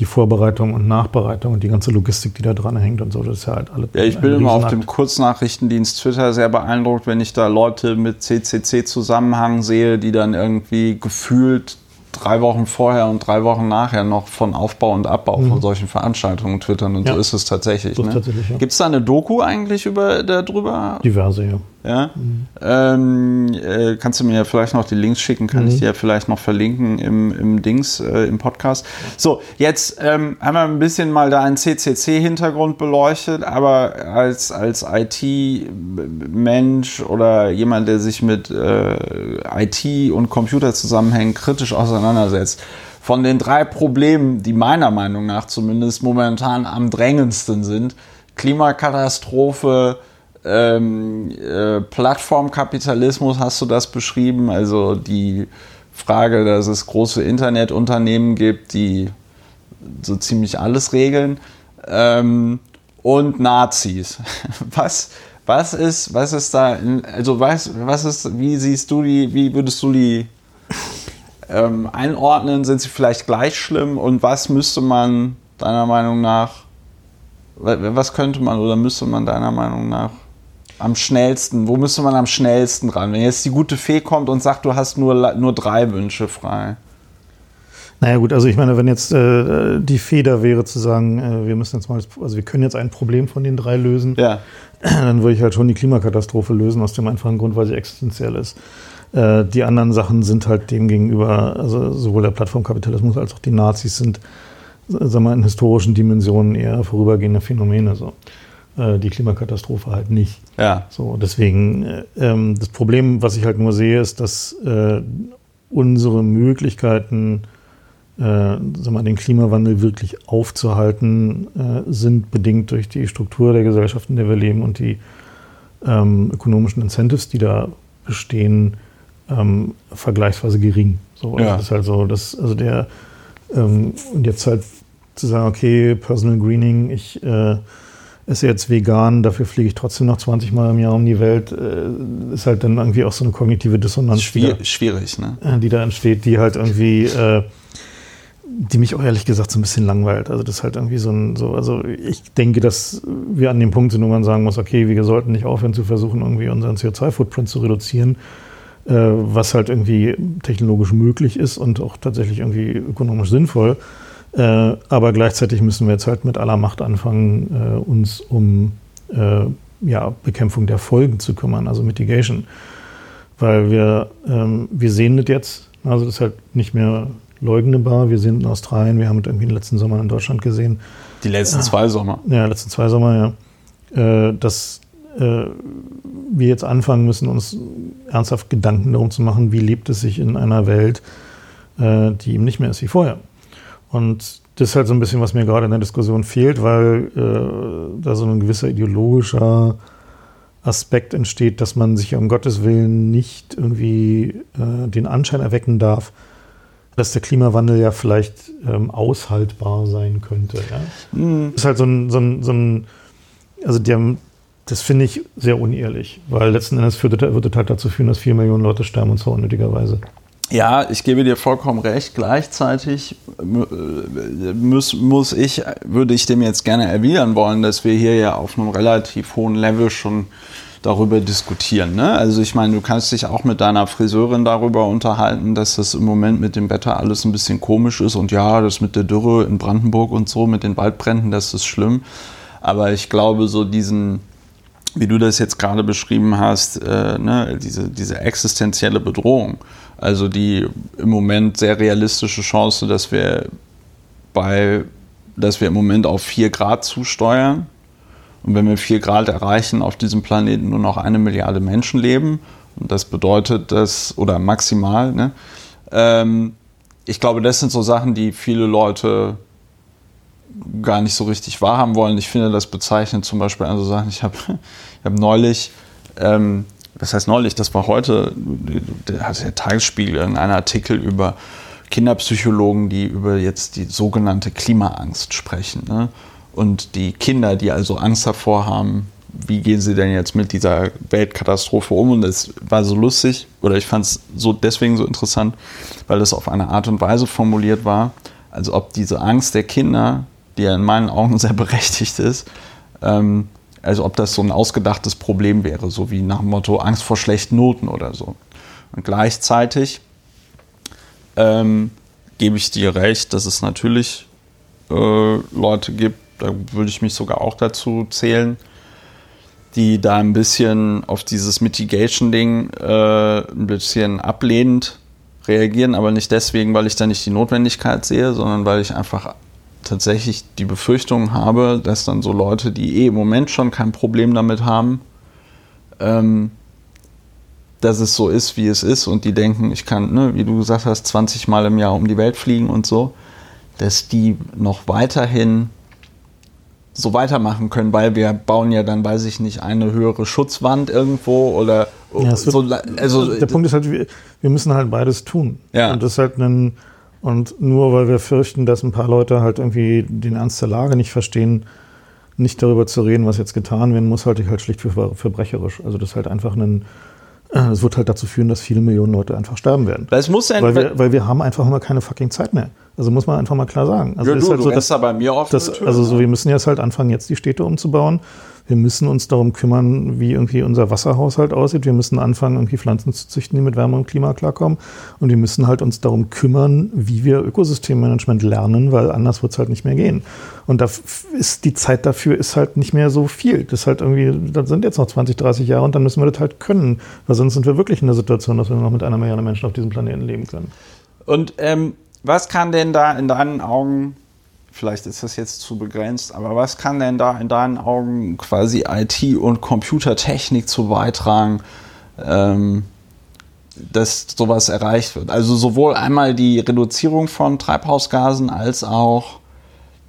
die Vorbereitung und Nachbereitung und die ganze Logistik, die da dran hängt und so, das ist ja halt alles. Ja, ich bin immer auf dem Kurznachrichtendienst Twitter sehr beeindruckt, wenn ich da Leute mit CCC-Zusammenhang sehe, die dann irgendwie gefühlt drei Wochen vorher und drei Wochen nachher noch von Aufbau und Abbau mhm. von solchen Veranstaltungen twittern und ja. so ist es tatsächlich. Ne? tatsächlich ja. Gibt es da eine Doku eigentlich über darüber? Diverse, ja. Ja? Mhm. Ähm, äh, kannst du mir vielleicht noch die Links schicken, kann mhm. ich dir vielleicht noch verlinken im, im Dings, äh, im Podcast. So, jetzt ähm, haben wir ein bisschen mal da einen CCC-Hintergrund beleuchtet, aber als, als IT-Mensch oder jemand, der sich mit äh, IT und Computer zusammenhängt, kritisch auseinandersetzt, von den drei Problemen, die meiner Meinung nach zumindest momentan am drängendsten sind, Klimakatastrophe, ähm, äh, Plattformkapitalismus hast du das beschrieben, also die Frage, dass es große Internetunternehmen gibt, die so ziemlich alles regeln ähm, und Nazis. [laughs] Was, was ist, was ist da, also was, was ist, wie siehst du die, wie würdest du die ähm, einordnen? Sind sie vielleicht gleich schlimm und was müsste man deiner Meinung nach, was könnte man oder müsste man deiner Meinung nach am schnellsten? Wo müsste man am schnellsten ran? Wenn jetzt die gute Fee kommt und sagt, du hast nur, nur drei Wünsche frei. Naja gut, also ich meine, wenn jetzt äh, die Feder wäre zu sagen, äh, wir müssen jetzt mal, also wir können jetzt ein Problem von den drei lösen, ja. dann würde ich halt schon die Klimakatastrophe lösen, aus dem einfachen Grund, weil sie existenziell ist. Äh, die anderen Sachen sind halt dem gegenüber, also sowohl der Plattformkapitalismus als auch die Nazis sind, sagen wir mal, in historischen Dimensionen eher vorübergehende Phänomene. So. Äh, die Klimakatastrophe halt nicht. Ja. So, deswegen, äh, ähm, das Problem, was ich halt nur sehe, ist, dass äh, unsere Möglichkeiten, äh, sag mal, den Klimawandel wirklich aufzuhalten, äh, sind bedingt durch die Struktur der Gesellschaft, in der wir leben und die ähm, ökonomischen Incentives, die da bestehen, ähm, vergleichsweise gering. So, also ja. das ist halt so, dass, also der, ähm, und jetzt halt zu sagen, okay, Personal Greening, ich äh, ist jetzt vegan, dafür fliege ich trotzdem noch 20 Mal im Jahr um die Welt, äh, ist halt dann irgendwie auch so eine kognitive Dissonanz. Schwier da, schwierig, ne? Äh, die da entsteht, die halt irgendwie, äh, die mich auch ehrlich gesagt so ein bisschen langweilt. Also das ist halt irgendwie so ein, so, also ich denke, dass wir an dem Punkt sind, wo man sagen muss, okay, wir sollten nicht aufhören zu versuchen, irgendwie unseren CO2-Footprint zu reduzieren, äh, was halt irgendwie technologisch möglich ist und auch tatsächlich irgendwie ökonomisch sinnvoll. Äh, aber gleichzeitig müssen wir jetzt halt mit aller Macht anfangen, äh, uns um äh, ja, Bekämpfung der Folgen zu kümmern, also Mitigation. Weil wir, ähm, wir sehen das jetzt, also das ist halt nicht mehr leugnbar. Wir sind in Australien, wir haben es irgendwie in den letzten Sommer in Deutschland gesehen. Die letzten zwei Sommer. Ja, letzten zwei Sommer, ja. Äh, dass äh, wir jetzt anfangen müssen, uns ernsthaft Gedanken darum zu machen, wie lebt es sich in einer Welt, die eben nicht mehr ist wie vorher. Und das ist halt so ein bisschen, was mir gerade in der Diskussion fehlt, weil äh, da so ein gewisser ideologischer Aspekt entsteht, dass man sich um Gottes Willen nicht irgendwie äh, den Anschein erwecken darf, dass der Klimawandel ja vielleicht ähm, aushaltbar sein könnte. Ja? Mhm. Das ist halt so ein, so ein, so ein also der, das finde ich sehr unehrlich, weil letzten Endes führt, wird es halt dazu führen, dass vier Millionen Leute sterben und zwar unnötigerweise. Ja, ich gebe dir vollkommen recht. Gleichzeitig muss, muss ich, würde ich dem jetzt gerne erwidern wollen, dass wir hier ja auf einem relativ hohen Level schon darüber diskutieren. Ne? Also ich meine, du kannst dich auch mit deiner Friseurin darüber unterhalten, dass das im Moment mit dem Wetter alles ein bisschen komisch ist und ja, das mit der Dürre in Brandenburg und so, mit den Waldbränden, das ist schlimm. Aber ich glaube, so diesen, wie du das jetzt gerade beschrieben hast, äh, ne, diese, diese existenzielle Bedrohung, also die im Moment sehr realistische Chance, dass wir bei, dass wir im Moment auf 4 Grad zusteuern. Und wenn wir 4 Grad erreichen, auf diesem Planeten nur noch eine Milliarde Menschen leben. Und das bedeutet dass, oder maximal, ne? Ähm, ich glaube, das sind so Sachen, die viele Leute gar nicht so richtig wahrhaben wollen. Ich finde das bezeichnend zum Beispiel an so Sachen. Ich habe [laughs] ich hab neulich ähm, das heißt neulich, das war heute, da hat der Tagesspiegel einen Artikel über Kinderpsychologen, die über jetzt die sogenannte Klimaangst sprechen. Ne? Und die Kinder, die also Angst davor haben, wie gehen sie denn jetzt mit dieser Weltkatastrophe um? Und das war so lustig, oder ich fand es so deswegen so interessant, weil das auf eine Art und Weise formuliert war, als ob diese Angst der Kinder, die ja in meinen Augen [laughs] sehr berechtigt ist, ähm, also ob das so ein ausgedachtes Problem wäre, so wie nach dem Motto Angst vor schlechten Noten oder so. Und gleichzeitig ähm, gebe ich dir recht, dass es natürlich äh, Leute gibt, da würde ich mich sogar auch dazu zählen, die da ein bisschen auf dieses Mitigation-Ding äh, ein bisschen ablehnend reagieren, aber nicht deswegen, weil ich da nicht die Notwendigkeit sehe, sondern weil ich einfach tatsächlich die Befürchtung habe, dass dann so Leute, die eh im Moment schon kein Problem damit haben, ähm, dass es so ist, wie es ist und die denken, ich kann, ne, wie du gesagt hast, 20 Mal im Jahr um die Welt fliegen und so, dass die noch weiterhin so weitermachen können, weil wir bauen ja dann, weiß ich nicht, eine höhere Schutzwand irgendwo oder ja, so. Also der Punkt ist halt, wir, wir müssen halt beides tun. Ja. Und das ist halt ein und nur weil wir fürchten, dass ein paar Leute halt irgendwie den Ernst der Lage nicht verstehen, nicht darüber zu reden, was jetzt getan werden muss, halte ich halt schlicht für verbrecherisch. Also das ist halt einfach ein, äh, es wird halt dazu führen, dass viele Millionen Leute einfach sterben werden. Weil, es muss weil, wir, weil wir haben einfach immer keine fucking Zeit mehr. Also muss man einfach mal klar sagen. Also ja, ist du, halt du so, dass, da bei mir. Das, also so, wir müssen jetzt halt anfangen, jetzt die Städte umzubauen. Wir müssen uns darum kümmern, wie irgendwie unser Wasserhaushalt aussieht. Wir müssen anfangen, irgendwie Pflanzen zu züchten, die mit Wärme und Klima klarkommen. Und wir müssen halt uns darum kümmern, wie wir Ökosystemmanagement lernen, weil anders wird es halt nicht mehr gehen. Und da ist die Zeit dafür ist halt nicht mehr so viel. Das ist halt irgendwie, das sind jetzt noch 20, 30 Jahre und dann müssen wir das halt können. Weil sonst sind wir wirklich in der Situation, dass wir noch mit einer Milliarde Menschen auf diesem Planeten leben können. Und ähm, was kann denn da in deinen Augen vielleicht ist das jetzt zu begrenzt, aber was kann denn da in deinen Augen quasi IT und Computertechnik zu beitragen, ähm, dass sowas erreicht wird? Also sowohl einmal die Reduzierung von Treibhausgasen als auch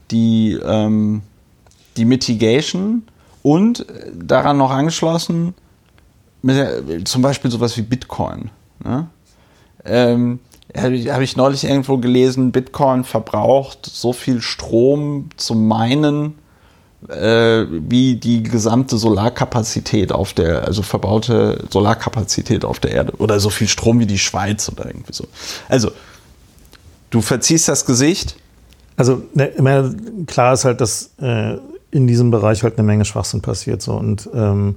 die, ähm, die Mitigation und daran noch angeschlossen der, zum Beispiel sowas wie Bitcoin. Ne? Ähm, habe ich neulich irgendwo gelesen, Bitcoin verbraucht so viel Strom zum Meinen äh, wie die gesamte Solarkapazität auf der, also verbaute Solarkapazität auf der Erde. Oder so viel Strom wie die Schweiz oder irgendwie so. Also, du verziehst das Gesicht. Also, ne, klar ist halt, dass äh, in diesem Bereich halt eine Menge Schwachsinn passiert. So, und, ähm,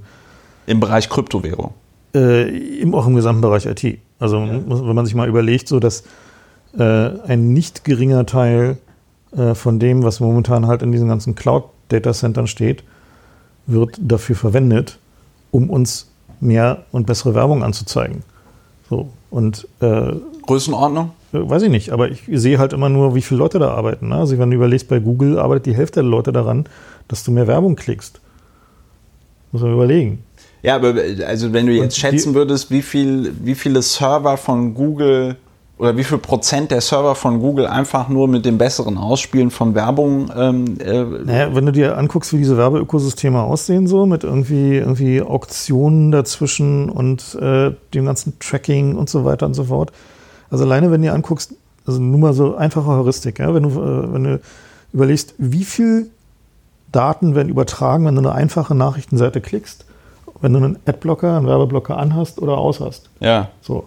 Im Bereich Kryptowährung. Äh, auch im gesamten Bereich IT. Also ja. wenn man sich mal überlegt, so dass äh, ein nicht geringer Teil äh, von dem, was momentan halt in diesen ganzen Cloud-Data-Centern steht, wird dafür verwendet, um uns mehr und bessere Werbung anzuzeigen. So und äh, Größenordnung? Äh, weiß ich nicht, aber ich sehe halt immer nur, wie viele Leute da arbeiten. Ne? Also wenn du überlegst, bei Google arbeitet die Hälfte der Leute daran, dass du mehr Werbung klickst. Muss man überlegen. Ja, aber also wenn du jetzt und schätzen würdest, wie viel, wie viele Server von Google oder wie viel Prozent der Server von Google einfach nur mit dem besseren Ausspielen von Werbung. Ähm, äh naja, wenn du dir anguckst, wie diese Werbeökosysteme aussehen, so mit irgendwie, irgendwie Auktionen dazwischen und äh, dem ganzen Tracking und so weiter und so fort. Also alleine, wenn du dir anguckst, also nur mal so einfache Heuristik, ja, wenn du, äh, wenn du überlegst, wie viel Daten werden übertragen, wenn du eine einfache Nachrichtenseite klickst wenn du einen Adblocker, einen Werbeblocker anhast oder aushast. Ja. So.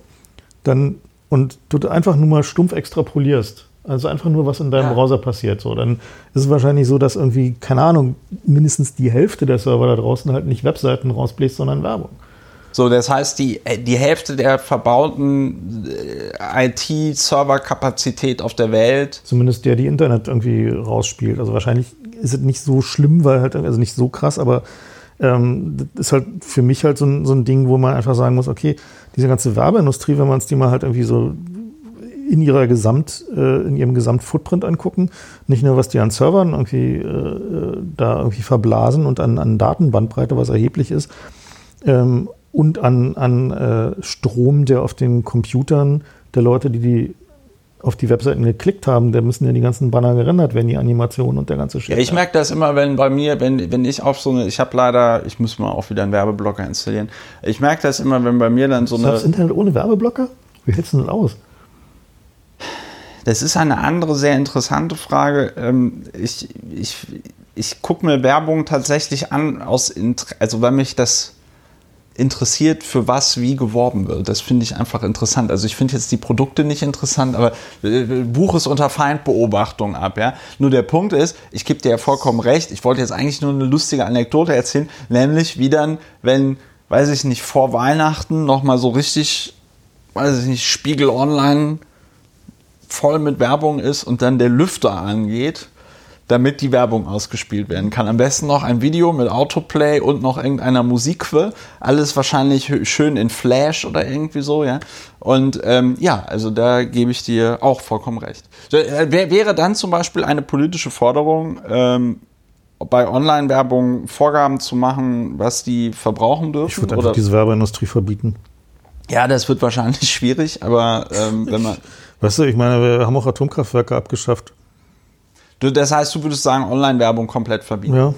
Dann, und du einfach nur mal stumpf extrapolierst, also einfach nur, was in deinem ja. Browser passiert, so, dann ist es wahrscheinlich so, dass irgendwie, keine Ahnung, mindestens die Hälfte der Server da draußen halt nicht Webseiten rausbläst, sondern Werbung. So, das heißt, die, die Hälfte der verbauten äh, IT-Server-Kapazität auf der Welt. Zumindest der, die Internet irgendwie rausspielt. Also wahrscheinlich ist es nicht so schlimm, weil halt, also nicht so krass, aber ähm, das ist halt für mich halt so ein, so ein Ding, wo man einfach sagen muss, okay, diese ganze Werbeindustrie, wenn man es die mal halt irgendwie so in ihrer Gesamt, äh, in ihrem Gesamtfootprint angucken, nicht nur was die an Servern irgendwie äh, da irgendwie verblasen und an, an Datenbandbreite, was erheblich ist, ähm, und an, an äh, Strom, der auf den Computern der Leute, die die auf die Webseiten geklickt haben, da müssen ja die ganzen Banner gerendert werden, die Animationen und der ganze Shit. Ja, ich merke das immer, wenn bei mir, wenn, wenn ich auf so eine, ich habe leider, ich muss mal auch wieder einen Werbeblocker installieren. Ich merke das immer, wenn bei mir dann so eine. Das Internet ohne Werbeblocker? Wie hältst du das aus? Das ist eine andere sehr interessante Frage. Ähm, ich, ich, ich gucke mir Werbung tatsächlich an, aus, also weil mich das interessiert, für was wie geworben wird. Das finde ich einfach interessant. Also ich finde jetzt die Produkte nicht interessant, aber äh, Buch ist unter Feindbeobachtung ab. Ja? Nur der Punkt ist, ich gebe dir ja vollkommen recht, ich wollte jetzt eigentlich nur eine lustige Anekdote erzählen, nämlich wie dann, wenn, weiß ich nicht, vor Weihnachten nochmal so richtig, weiß ich nicht, Spiegel Online voll mit Werbung ist und dann der Lüfter angeht damit die Werbung ausgespielt werden kann. Am besten noch ein Video mit Autoplay und noch irgendeiner Musikquelle. Alles wahrscheinlich schön in Flash oder irgendwie so, ja. Und ähm, ja, also da gebe ich dir auch vollkommen recht. Äh, wäre dann zum Beispiel eine politische Forderung, ähm, bei Online-Werbung Vorgaben zu machen, was die verbrauchen dürfen? Ich würde einfach diese Werbeindustrie verbieten. Ja, das wird wahrscheinlich [laughs] schwierig, aber ähm, wenn man. Weißt du, ich meine, wir haben auch Atomkraftwerke abgeschafft. Das heißt, du würdest sagen, Online-Werbung komplett verbieten. Ja.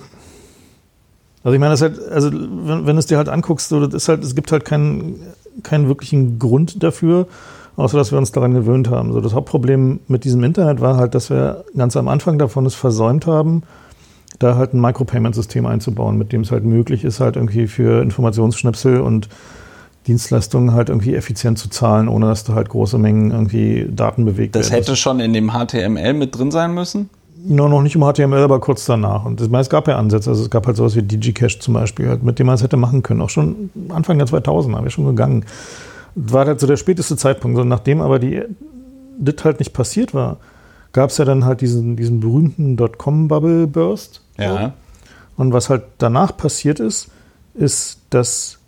Also ich meine, das halt, also wenn, wenn du es dir halt anguckst, so, das ist halt, es gibt halt keinen, keinen wirklichen Grund dafür, außer dass wir uns daran gewöhnt haben. So, das Hauptproblem mit diesem Internet war halt, dass wir ganz am Anfang davon es versäumt haben, da halt ein Micropayment-System einzubauen, mit dem es halt möglich ist, halt irgendwie für Informationsschnipsel und Dienstleistungen halt irgendwie effizient zu zahlen, ohne dass du halt große Mengen irgendwie Daten bewegt Das hätte schon in dem HTML mit drin sein müssen? No, noch nicht im HTML, aber kurz danach. Und es gab ja Ansätze. Also es gab halt sowas wie DigiCache zum Beispiel, halt, mit dem man es hätte machen können. Auch schon Anfang der 2000er, wir schon gegangen. Das war halt so der späteste Zeitpunkt. So, nachdem aber die, das halt nicht passiert war, gab es ja dann halt diesen, diesen berühmten Dotcom-Bubble-Burst. Ja. Und was halt danach passiert ist, ist, dass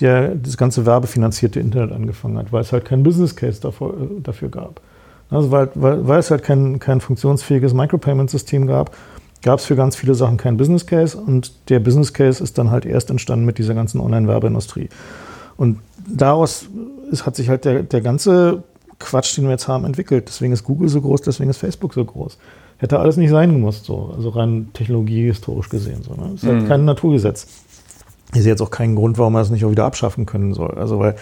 der, das ganze werbefinanzierte Internet angefangen hat, weil es halt keinen Business Case davor, äh, dafür gab. Also weil, weil, weil es halt kein, kein funktionsfähiges Micropayment-System gab, gab es für ganz viele Sachen keinen Business Case und der Business Case ist dann halt erst entstanden mit dieser ganzen Online-Werbeindustrie. Und daraus ist, hat sich halt der, der ganze Quatsch, den wir jetzt haben, entwickelt. Deswegen ist Google so groß, deswegen ist Facebook so groß. Hätte alles nicht sein gemusst, so. Also rein technologiehistorisch gesehen. So, ne? Ist halt mhm. kein Naturgesetz. Ist jetzt auch kein Grund, warum man es nicht auch wieder abschaffen können soll. Also weil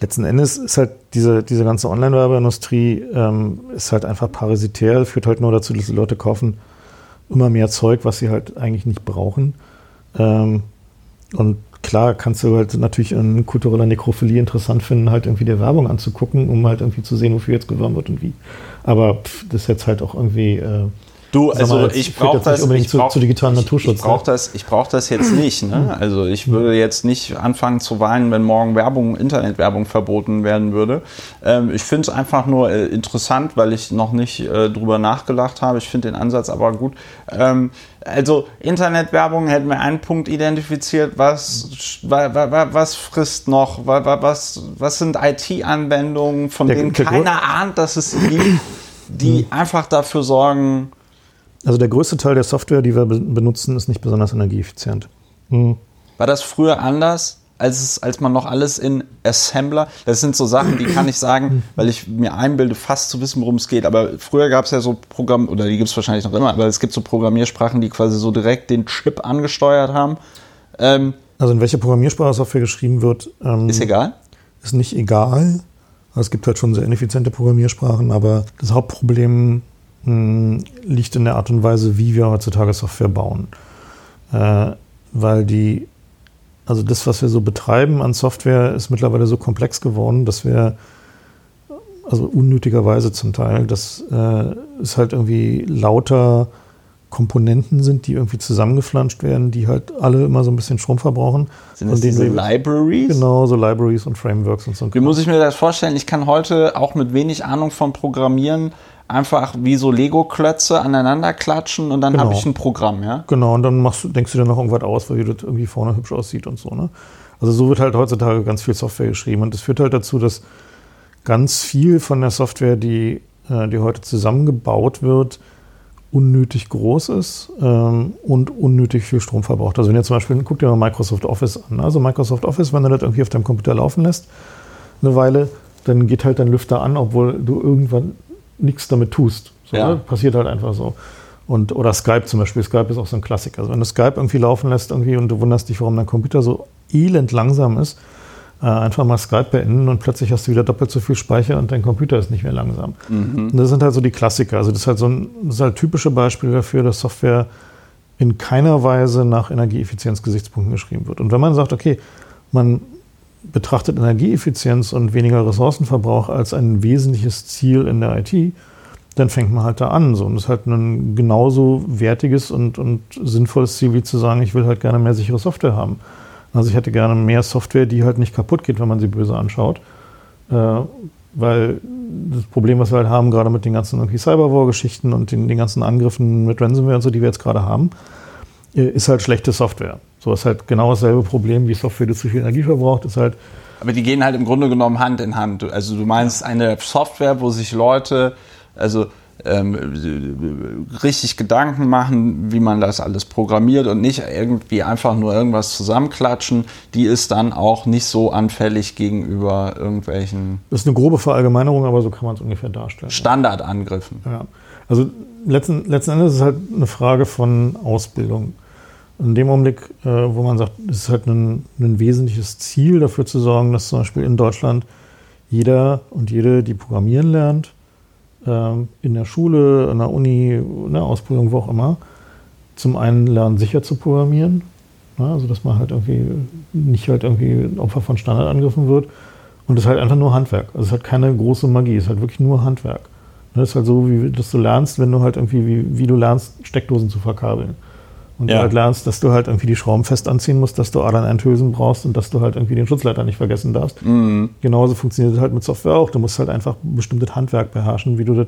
letzten Endes ist halt diese, diese ganze Online-Werbeindustrie ähm, ist halt einfach parasitär, führt halt nur dazu, dass die Leute kaufen immer mehr Zeug, was sie halt eigentlich nicht brauchen. Ähm, und klar kannst du halt natürlich in kultureller Nekrophilie interessant finden, halt irgendwie der Werbung anzugucken, um halt irgendwie zu sehen, wofür jetzt geworben wird und wie. Aber pff, das ist jetzt halt auch irgendwie äh, Du, also mal, ich brauche das unbedingt ich brauch, zu, zu digitalen Naturschutz. Ich, brauche das, ich brauch das jetzt nicht. Ne? Also ich würde jetzt nicht anfangen zu weinen, wenn morgen Werbung, Internetwerbung verboten werden würde. Ähm, ich finde es einfach nur äh, interessant, weil ich noch nicht äh, drüber nachgedacht habe. Ich finde den Ansatz aber gut. Ähm, also Internetwerbung hätten wir einen Punkt identifiziert, was, was frisst noch, was, was sind IT-Anwendungen, von der, denen keiner ahnt, dass es sie gibt, die einfach dafür sorgen, also der größte Teil der Software, die wir benutzen, ist nicht besonders energieeffizient. Mhm. War das früher anders? Als, es, als man noch alles in Assembler, das sind so Sachen, die kann ich sagen, weil ich mir einbilde, fast zu wissen, worum es geht. Aber früher gab es ja so Programm, oder die gibt es wahrscheinlich noch immer, aber es gibt so Programmiersprachen, die quasi so direkt den Chip angesteuert haben. Ähm, also in welcher Programmiersprache Software geschrieben wird, ähm, ist egal? Ist nicht egal. Es gibt halt schon sehr ineffiziente Programmiersprachen, aber das Hauptproblem hm, liegt in der Art und Weise, wie wir heutzutage Software bauen. Äh, weil die, also das, was wir so betreiben an Software, ist mittlerweile so komplex geworden, dass wir also unnötigerweise zum Teil, dass äh, es halt irgendwie lauter Komponenten sind, die irgendwie zusammengeflanscht werden, die halt alle immer so ein bisschen Strom verbrauchen. Sind das diese Libraries? Genau, so Libraries und Frameworks und so. Wie muss ich mir das vorstellen? Ich kann heute auch mit wenig Ahnung von Programmieren einfach wie so Lego-Klötze aneinander klatschen und dann genau. habe ich ein Programm, ja? Genau, und dann machst denkst du dir noch irgendwas aus, weil das irgendwie vorne hübsch aussieht und so, ne? Also so wird halt heutzutage ganz viel Software geschrieben und das führt halt dazu, dass ganz viel von der Software, die, äh, die heute zusammengebaut wird, unnötig groß ist ähm, und unnötig viel Strom verbraucht. Also wenn ihr zum Beispiel, guck dir mal Microsoft Office an. Also Microsoft Office, wenn du das irgendwie auf deinem Computer laufen lässt, eine Weile, dann geht halt dein Lüfter an, obwohl du irgendwann nichts damit tust. So, ja. ne? Passiert halt einfach so. Und, oder Skype zum Beispiel. Skype ist auch so ein Klassiker. Also wenn du Skype irgendwie laufen lässt irgendwie und du wunderst dich, warum dein Computer so elend langsam ist, einfach mal Skype beenden und plötzlich hast du wieder doppelt so viel Speicher und dein Computer ist nicht mehr langsam. Mhm. das sind halt so die Klassiker. Also das ist halt so ein das ist halt typische Beispiel dafür, dass Software in keiner Weise nach Energieeffizienzgesichtspunkten geschrieben wird. Und wenn man sagt, okay, man betrachtet Energieeffizienz und weniger Ressourcenverbrauch als ein wesentliches Ziel in der IT, dann fängt man halt da an. So. Und das ist halt ein genauso wertiges und, und sinnvolles Ziel, wie zu sagen, ich will halt gerne mehr sichere Software haben. Also ich hätte gerne mehr Software, die halt nicht kaputt geht, wenn man sie böse anschaut. Äh, weil das Problem, was wir halt haben, gerade mit den ganzen Cyberwar-Geschichten und den, den, ganzen Angriffen mit Ransomware und so, die wir jetzt gerade haben, äh, ist halt schlechte Software. So ist halt genau dasselbe Problem wie Software, die zu viel Energie verbraucht, ist halt. Aber die gehen halt im Grunde genommen Hand in Hand. Also du meinst eine Software, wo sich Leute, also ähm, richtig Gedanken machen, wie man das alles programmiert und nicht irgendwie einfach nur irgendwas zusammenklatschen, die ist dann auch nicht so anfällig gegenüber irgendwelchen. Das ist eine grobe Verallgemeinerung, aber so kann man es ungefähr darstellen. Standardangriffen. Ja. Also letzten, letzten Endes ist es halt eine Frage von Ausbildung. In dem Augenblick, äh, wo man sagt, es ist halt ein, ein wesentliches Ziel, dafür zu sorgen, dass zum Beispiel in Deutschland jeder und jede, die programmieren lernt, in der Schule, in der Uni, in der Ausbildung, wo auch immer, zum einen lernen, sicher zu programmieren. Ne? Also, dass man halt irgendwie nicht halt irgendwie Opfer von Standardangriffen wird. Und es ist halt einfach nur Handwerk. Also, es halt keine große Magie, es ist halt wirklich nur Handwerk. Das ne? ist halt so, wie das du lernst, wenn du halt irgendwie, wie, wie du lernst, Steckdosen zu verkabeln. Und ja. du halt lernst, dass du halt irgendwie die Schrauben fest anziehen musst, dass du Adern-Enthülsen brauchst und dass du halt irgendwie den Schutzleiter nicht vergessen darfst. Mhm. Genauso funktioniert es halt mit Software auch. Du musst halt einfach ein bestimmtes Handwerk beherrschen, wie du das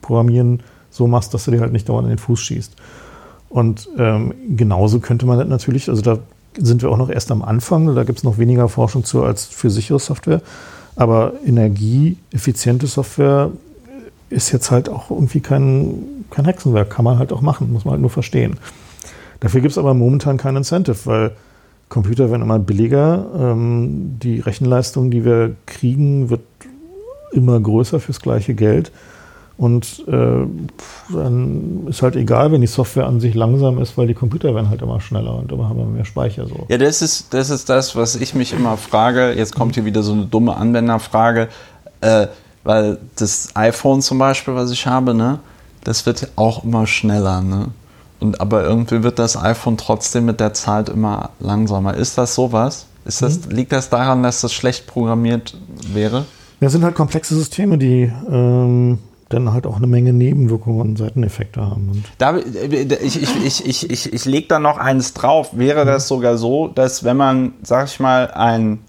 Programmieren so machst, dass du dir halt nicht dauernd in den Fuß schießt. Und ähm, genauso könnte man das natürlich, also da sind wir auch noch erst am Anfang, da gibt es noch weniger Forschung zu als für sichere Software. Aber energieeffiziente Software ist jetzt halt auch irgendwie kein, kein Hexenwerk, kann man halt auch machen, muss man halt nur verstehen. Dafür gibt es aber momentan kein Incentive, weil Computer werden immer billiger. Ähm, die Rechenleistung, die wir kriegen, wird immer größer fürs gleiche Geld. Und äh, dann ist halt egal, wenn die Software an sich langsam ist, weil die Computer werden halt immer schneller und immer haben wir mehr Speicher. So. Ja, das ist, das ist das, was ich mich immer frage. Jetzt kommt hier wieder so eine dumme Anwenderfrage, äh, weil das iPhone zum Beispiel, was ich habe, ne, das wird auch immer schneller. Ne? Und aber irgendwie wird das iPhone trotzdem mit der Zeit immer langsamer. Ist das sowas? Ist das, mhm. Liegt das daran, dass das schlecht programmiert wäre? Ja, es sind halt komplexe Systeme, die ähm, dann halt auch eine Menge Nebenwirkungen und Seiteneffekte haben. Und da, ich ich, ich, ich, ich, ich lege da noch eins drauf. Wäre mhm. das sogar so, dass wenn man, sag ich mal, ein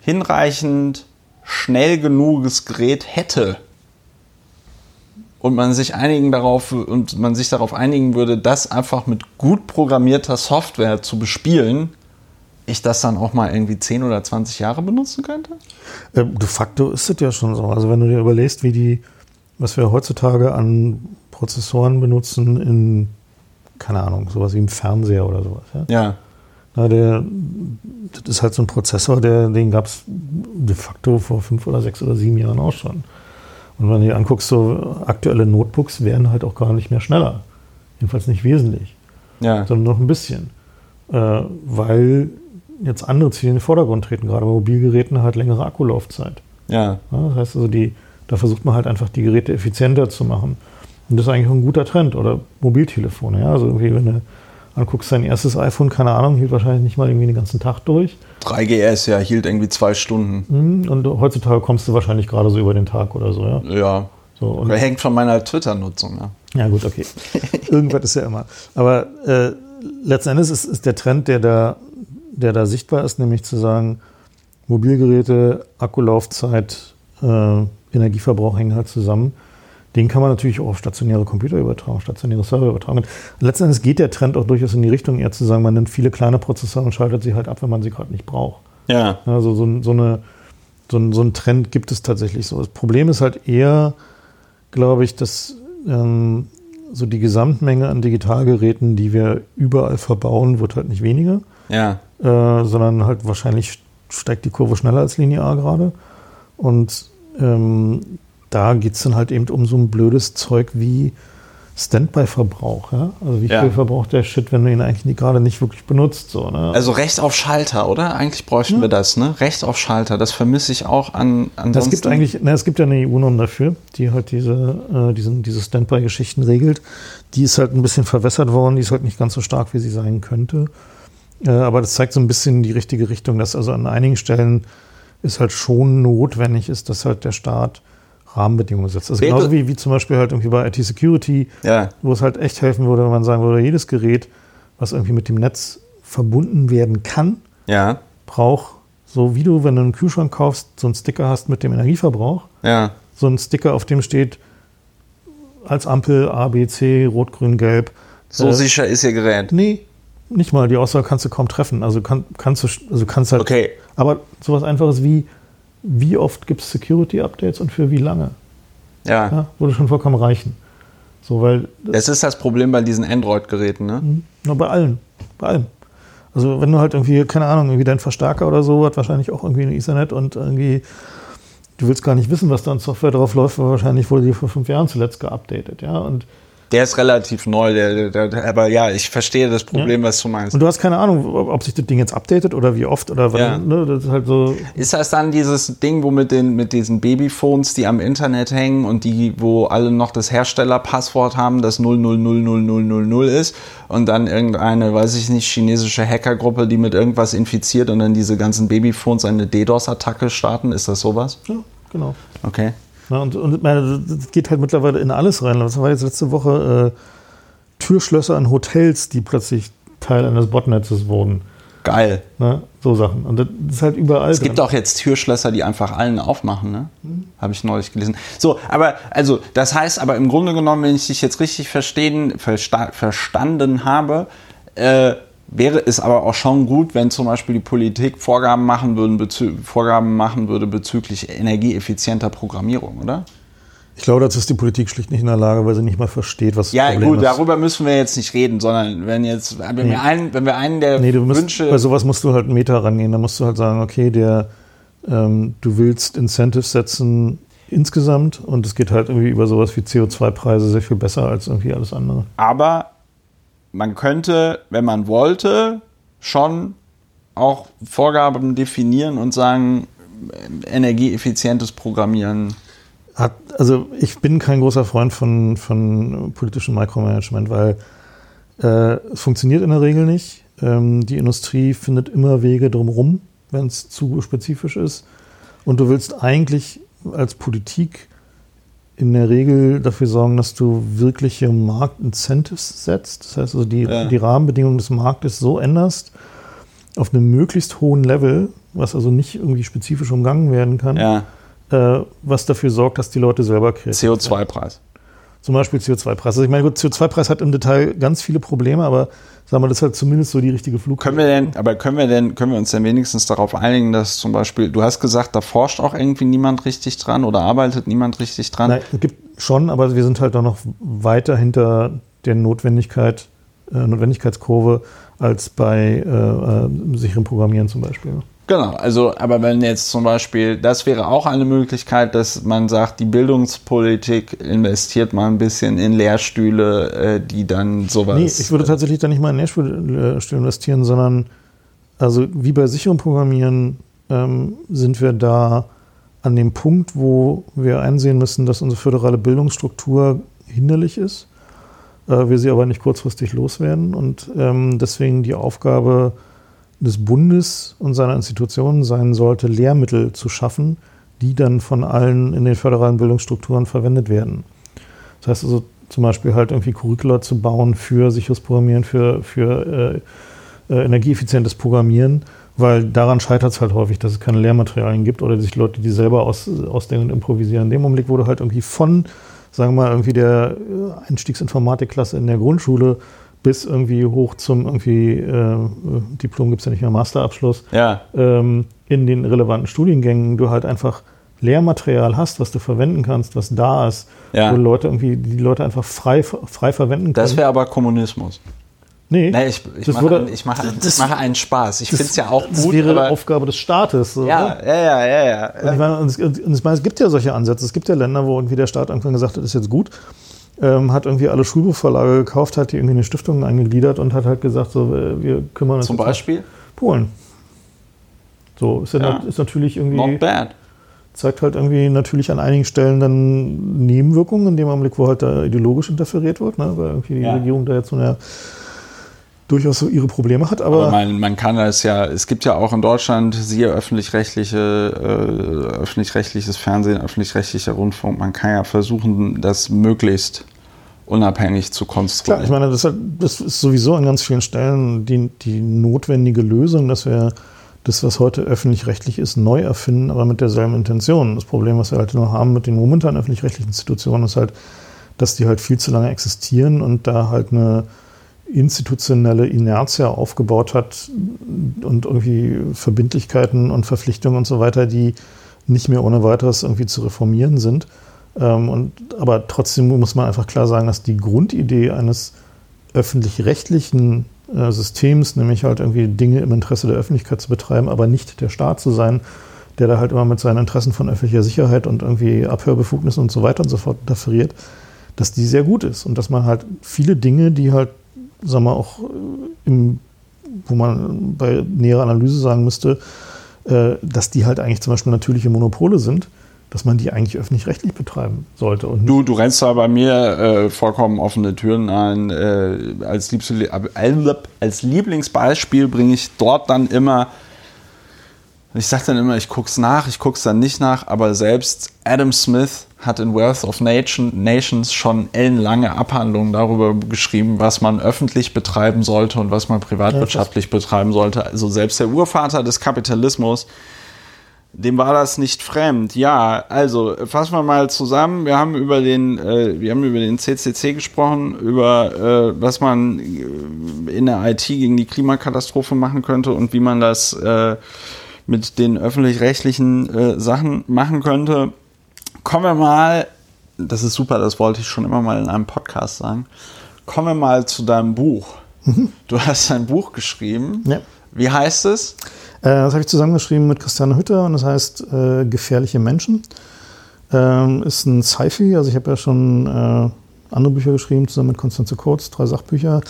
hinreichend schnell genuges Gerät hätte, und man sich einigen darauf und man sich darauf einigen würde, das einfach mit gut programmierter Software zu bespielen, ich das dann auch mal irgendwie 10 oder 20 Jahre benutzen könnte? Äh, de facto ist es ja schon so. Also wenn du dir überlegst, wie die, was wir heutzutage an Prozessoren benutzen in, keine Ahnung, sowas wie im Fernseher oder sowas. Ja. ja. Na, der, das ist halt so ein Prozessor, der, den gab es de facto vor fünf oder sechs oder sieben Jahren auch schon. Und wenn du dir anguckst, so aktuelle Notebooks werden halt auch gar nicht mehr schneller. Jedenfalls nicht wesentlich. Ja. Sondern noch ein bisschen. Äh, weil jetzt andere Ziele in den Vordergrund treten. Gerade bei Mobilgeräten halt längere Akkulaufzeit. Ja. ja. Das heißt also, die, da versucht man halt einfach die Geräte effizienter zu machen. Und das ist eigentlich ein guter Trend. Oder Mobiltelefone. Ja? Also irgendwie, wenn du Dann guckst dein erstes iPhone, keine Ahnung, hielt wahrscheinlich nicht mal irgendwie den ganzen Tag durch. 3GS, ja, hielt irgendwie zwei Stunden. Mhm, und heutzutage kommst du wahrscheinlich gerade so über den Tag oder so, ja? Ja. So, Hängt von meiner Twitter-Nutzung, ja. Ja, gut, okay. [laughs] Irgendwas ist ja immer. Aber äh, letzten Endes ist, ist der Trend, der da, der da sichtbar ist, nämlich zu sagen, Mobilgeräte, Akkulaufzeit, äh, Energieverbrauch hängen halt zusammen. Den kann man natürlich auch auf stationäre Computer übertragen, stationäre Server übertragen. Und letzten Endes geht der Trend auch durchaus in die Richtung, eher zu sagen, man nimmt viele kleine Prozessoren und schaltet sie halt ab, wenn man sie gerade nicht braucht. Ja. Also so, so, eine, so, ein, so ein Trend gibt es tatsächlich so. Das Problem ist halt eher, glaube ich, dass ähm, so die Gesamtmenge an Digitalgeräten, die wir überall verbauen, wird halt nicht weniger. Ja. Äh, sondern halt wahrscheinlich steigt die Kurve schneller als linear gerade. Und ähm, da geht es dann halt eben um so ein blödes Zeug wie Standby-Verbrauch. Ja? Also wie ja. viel verbraucht der Shit, wenn du ihn eigentlich gerade nicht wirklich benutzt? So, ne? Also Recht auf Schalter, oder? Eigentlich bräuchten ja. wir das, ne? Recht auf Schalter, das vermisse ich auch an Das gibt eigentlich, ne, es gibt ja eine EU-Norm dafür, die halt diese, äh, diesen, diese Standby-Geschichten regelt. Die ist halt ein bisschen verwässert worden, die ist halt nicht ganz so stark, wie sie sein könnte. Äh, aber das zeigt so ein bisschen die richtige Richtung, dass also an einigen Stellen ist halt schon notwendig ist, dass halt der Staat Rahmenbedingungen setzt. Also genauso wie, wie zum Beispiel halt irgendwie bei IT-Security, ja. wo es halt echt helfen würde, wenn man sagen würde, jedes Gerät, was irgendwie mit dem Netz verbunden werden kann, ja. braucht, so wie du, wenn du einen Kühlschrank kaufst, so einen Sticker hast mit dem Energieverbrauch, ja. so einen Sticker, auf dem steht als Ampel A, B, C, Rot, Grün, Gelb. So äh, sicher ist ihr Gerät. Nee, nicht mal. Die Aussage kannst du kaum treffen. Also kann, kannst du, also kannst halt. Okay. Aber sowas Einfaches wie, wie oft gibt es Security-Updates und für wie lange? Ja. ja. Würde schon vollkommen reichen. So, weil das, das ist das Problem bei diesen Android-Geräten, ne? Mhm. Na, bei allen. Bei allem. Also wenn du halt irgendwie, keine Ahnung, irgendwie dein Verstärker oder so hat wahrscheinlich auch irgendwie ein Ethernet und irgendwie, du willst gar nicht wissen, was da an Software drauf läuft, weil wahrscheinlich wurde die vor fünf Jahren zuletzt geupdatet, ja. Und der ist relativ neu, der, der, der, aber ja, ich verstehe das Problem, ja. was du meinst. Und du hast keine Ahnung, ob sich das Ding jetzt updatet oder wie oft oder wann. Ja. Ne, das ist, halt so ist das dann dieses Ding, wo mit, den, mit diesen Babyphones, die am Internet hängen und die, wo alle noch das Herstellerpasswort haben, das 000000 ist und dann irgendeine, weiß ich nicht, chinesische Hackergruppe, die mit irgendwas infiziert und dann diese ganzen Babyphones eine DDoS-Attacke starten? Ist das sowas? Ja, genau. Okay. Ja, und, und meine, das geht halt mittlerweile in alles rein. Was war jetzt letzte Woche? Äh, Türschlösser an Hotels, die plötzlich Teil eines Botnetzes wurden. Geil. Ne? So Sachen. Und das ist halt überall. Es gibt drin. auch jetzt Türschlösser, die einfach allen aufmachen, ne? Mhm. Habe ich neulich gelesen. So, aber, also, das heißt aber im Grunde genommen, wenn ich dich jetzt richtig verstehen, versta verstanden habe, äh, wäre es aber auch schon gut, wenn zum Beispiel die Politik Vorgaben machen, würden, Vorgaben machen würde bezüglich energieeffizienter Programmierung, oder? Ich glaube, dazu ist die Politik schlicht nicht in der Lage, weil sie nicht mal versteht, was ja, das Problem gut, ist. Ja, gut, darüber müssen wir jetzt nicht reden, sondern wenn jetzt, wenn, nee. wir, einen, wenn wir einen der nee, du musst, Wünsche... Bei sowas musst du halt einen Meter rangehen, da musst du halt sagen, okay, der, ähm, du willst Incentives setzen insgesamt und es geht halt irgendwie über sowas wie CO2-Preise sehr viel besser als irgendwie alles andere. Aber man könnte, wenn man wollte, schon auch Vorgaben definieren und sagen, energieeffizientes Programmieren. Hat, also ich bin kein großer Freund von, von politischem Micromanagement, weil äh, es funktioniert in der Regel nicht. Ähm, die Industrie findet immer Wege drumherum, wenn es zu spezifisch ist. Und du willst eigentlich als Politik in der Regel dafür sorgen, dass du wirkliche Marktincentives setzt. Das heißt also, die, ja. die Rahmenbedingungen des Marktes so änderst, auf einem möglichst hohen Level, was also nicht irgendwie spezifisch umgangen werden kann, ja. äh, was dafür sorgt, dass die Leute selber kreativ CO2-Preis. Zum Beispiel CO2-Preis. Also ich meine, CO2-Preis hat im Detail ganz viele Probleme, aber sagen wir, das ist halt zumindest so die richtige Flug. Können wir denn, aber können wir denn, können wir uns denn wenigstens darauf einigen, dass zum Beispiel, du hast gesagt, da forscht auch irgendwie niemand richtig dran oder arbeitet niemand richtig dran? Nein, es gibt schon, aber wir sind halt auch noch weiter hinter der Notwendigkeit, äh, Notwendigkeitskurve als bei äh, äh, sicherem Programmieren zum Beispiel. Genau, also, aber wenn jetzt zum Beispiel, das wäre auch eine Möglichkeit, dass man sagt, die Bildungspolitik investiert mal ein bisschen in Lehrstühle, äh, die dann sowas. Nee, ich würde tatsächlich da nicht mal in Lehrstühle investieren, sondern, also wie bei sicherem Programmieren ähm, sind wir da an dem Punkt, wo wir einsehen müssen, dass unsere föderale Bildungsstruktur hinderlich ist. äh, wir sie aber nicht kurzfristig loswerden. Und ähm, deswegen die Aufgabe des Bundes und seiner Institutionen sein sollte, Lehrmittel zu schaffen, die dann von allen in den föderalen Bildungsstrukturen verwendet werden. Das heißt also zum Beispiel halt irgendwie Curricula zu bauen für sicheres Programmieren, für, für äh, äh, energieeffizientes Programmieren, weil daran scheitert es halt häufig, dass es keine Lehrmaterialien gibt oder sich Leute, die selber aus, ausdenken und improvisieren. In dem Augenblick wurde halt irgendwie von, sagen wir mal, irgendwie der Einstiegsinformatikklasse in der Grundschule bis irgendwie hoch zum irgendwie äh, Diplom gibt es ja nicht mehr, Masterabschluss, ja. ähm, in den relevanten Studiengängen du halt einfach Lehrmaterial hast, was du verwenden kannst, was da ist, ja. wo Leute irgendwie die Leute einfach frei, frei verwenden können. Das wäre aber Kommunismus. Nee, nee ich, ich, mache, würde, ich, mache, das, ich mache einen Spaß. Ich finde es ja auch gut. Das wäre aber, Aufgabe des Staates. So, ja, ja, ja, ja, ja. Und ich meine, und es, und ich meine, es gibt ja solche Ansätze. Es gibt ja Länder, wo irgendwie der Staat irgendwann gesagt hat, das ist jetzt gut ähm, hat irgendwie alle Schulbuchverlage gekauft, hat die irgendwie in eine Stiftung eingegliedert und hat halt gesagt, so, wir kümmern uns. Zum Beispiel? Polen. So, ist, ja, ist natürlich irgendwie. Not bad. Zeigt halt irgendwie natürlich an einigen Stellen dann Nebenwirkungen, in dem Augenblick, wo halt da ideologisch interferiert wird, ne? weil irgendwie die ja. Regierung da jetzt so eine durchaus so ihre Probleme hat. Aber, aber man, man, kann das ja, es gibt ja auch in Deutschland, siehe öffentlich-rechtliche, äh, öffentlich-rechtliches Fernsehen, öffentlich-rechtlicher Rundfunk, man kann ja versuchen, das möglichst unabhängig zu konstruieren. Klar, ich meine, das, das ist sowieso an ganz vielen Stellen die, die notwendige Lösung, dass wir das, was heute öffentlich-rechtlich ist, neu erfinden, aber mit derselben Intention. Das Problem, was wir halt nur haben mit den momentan öffentlich-rechtlichen Institutionen, ist halt, dass die halt viel zu lange existieren und da halt eine institutionelle Inertia aufgebaut hat und irgendwie Verbindlichkeiten und Verpflichtungen und so weiter, die nicht mehr ohne weiteres irgendwie zu reformieren sind. Ähm, und, aber trotzdem muss man einfach klar sagen, dass die Grundidee eines öffentlich-rechtlichen äh, Systems, nämlich halt irgendwie Dinge im Interesse der Öffentlichkeit zu betreiben, aber nicht der Staat zu sein, der da halt immer mit seinen Interessen von öffentlicher Sicherheit und irgendwie Abhörbefugnissen und so weiter und so fort interferiert, dass die sehr gut ist und dass man halt viele Dinge, die halt sagen wir auch äh, im, wo man bei näherer Analyse sagen müsste, äh, dass die halt eigentlich zum Beispiel natürliche Monopole sind, dass man die eigentlich öffentlich-rechtlich betreiben sollte. Und du, du rennst da bei mir äh, vollkommen offene Türen ein. Äh, als, als Lieblingsbeispiel bringe ich dort dann immer ich sage dann immer, ich gucke es nach, ich gucke es dann nicht nach, aber selbst Adam Smith hat in Wealth of Nation, Nations schon ellenlange Abhandlungen darüber geschrieben, was man öffentlich betreiben sollte und was man privatwirtschaftlich ja, betreiben sollte. Also selbst der Urvater des Kapitalismus, dem war das nicht fremd. Ja, also fassen wir mal zusammen. Wir haben über den, äh, wir haben über den CCC gesprochen, über äh, was man in der IT gegen die Klimakatastrophe machen könnte und wie man das äh, mit den öffentlich-rechtlichen äh, Sachen machen könnte. Kommen wir mal, das ist super, das wollte ich schon immer mal in einem Podcast sagen. Kommen wir mal zu deinem Buch. Mhm. Du hast ein Buch geschrieben. Ja. Wie heißt es? Äh, das habe ich zusammengeschrieben mit Christiane Hütter und das heißt äh, Gefährliche Menschen. Ähm, ist ein Sci-Fi, also ich habe ja schon äh, andere Bücher geschrieben, zusammen mit Konstanze Kurz, drei Sachbücher. Und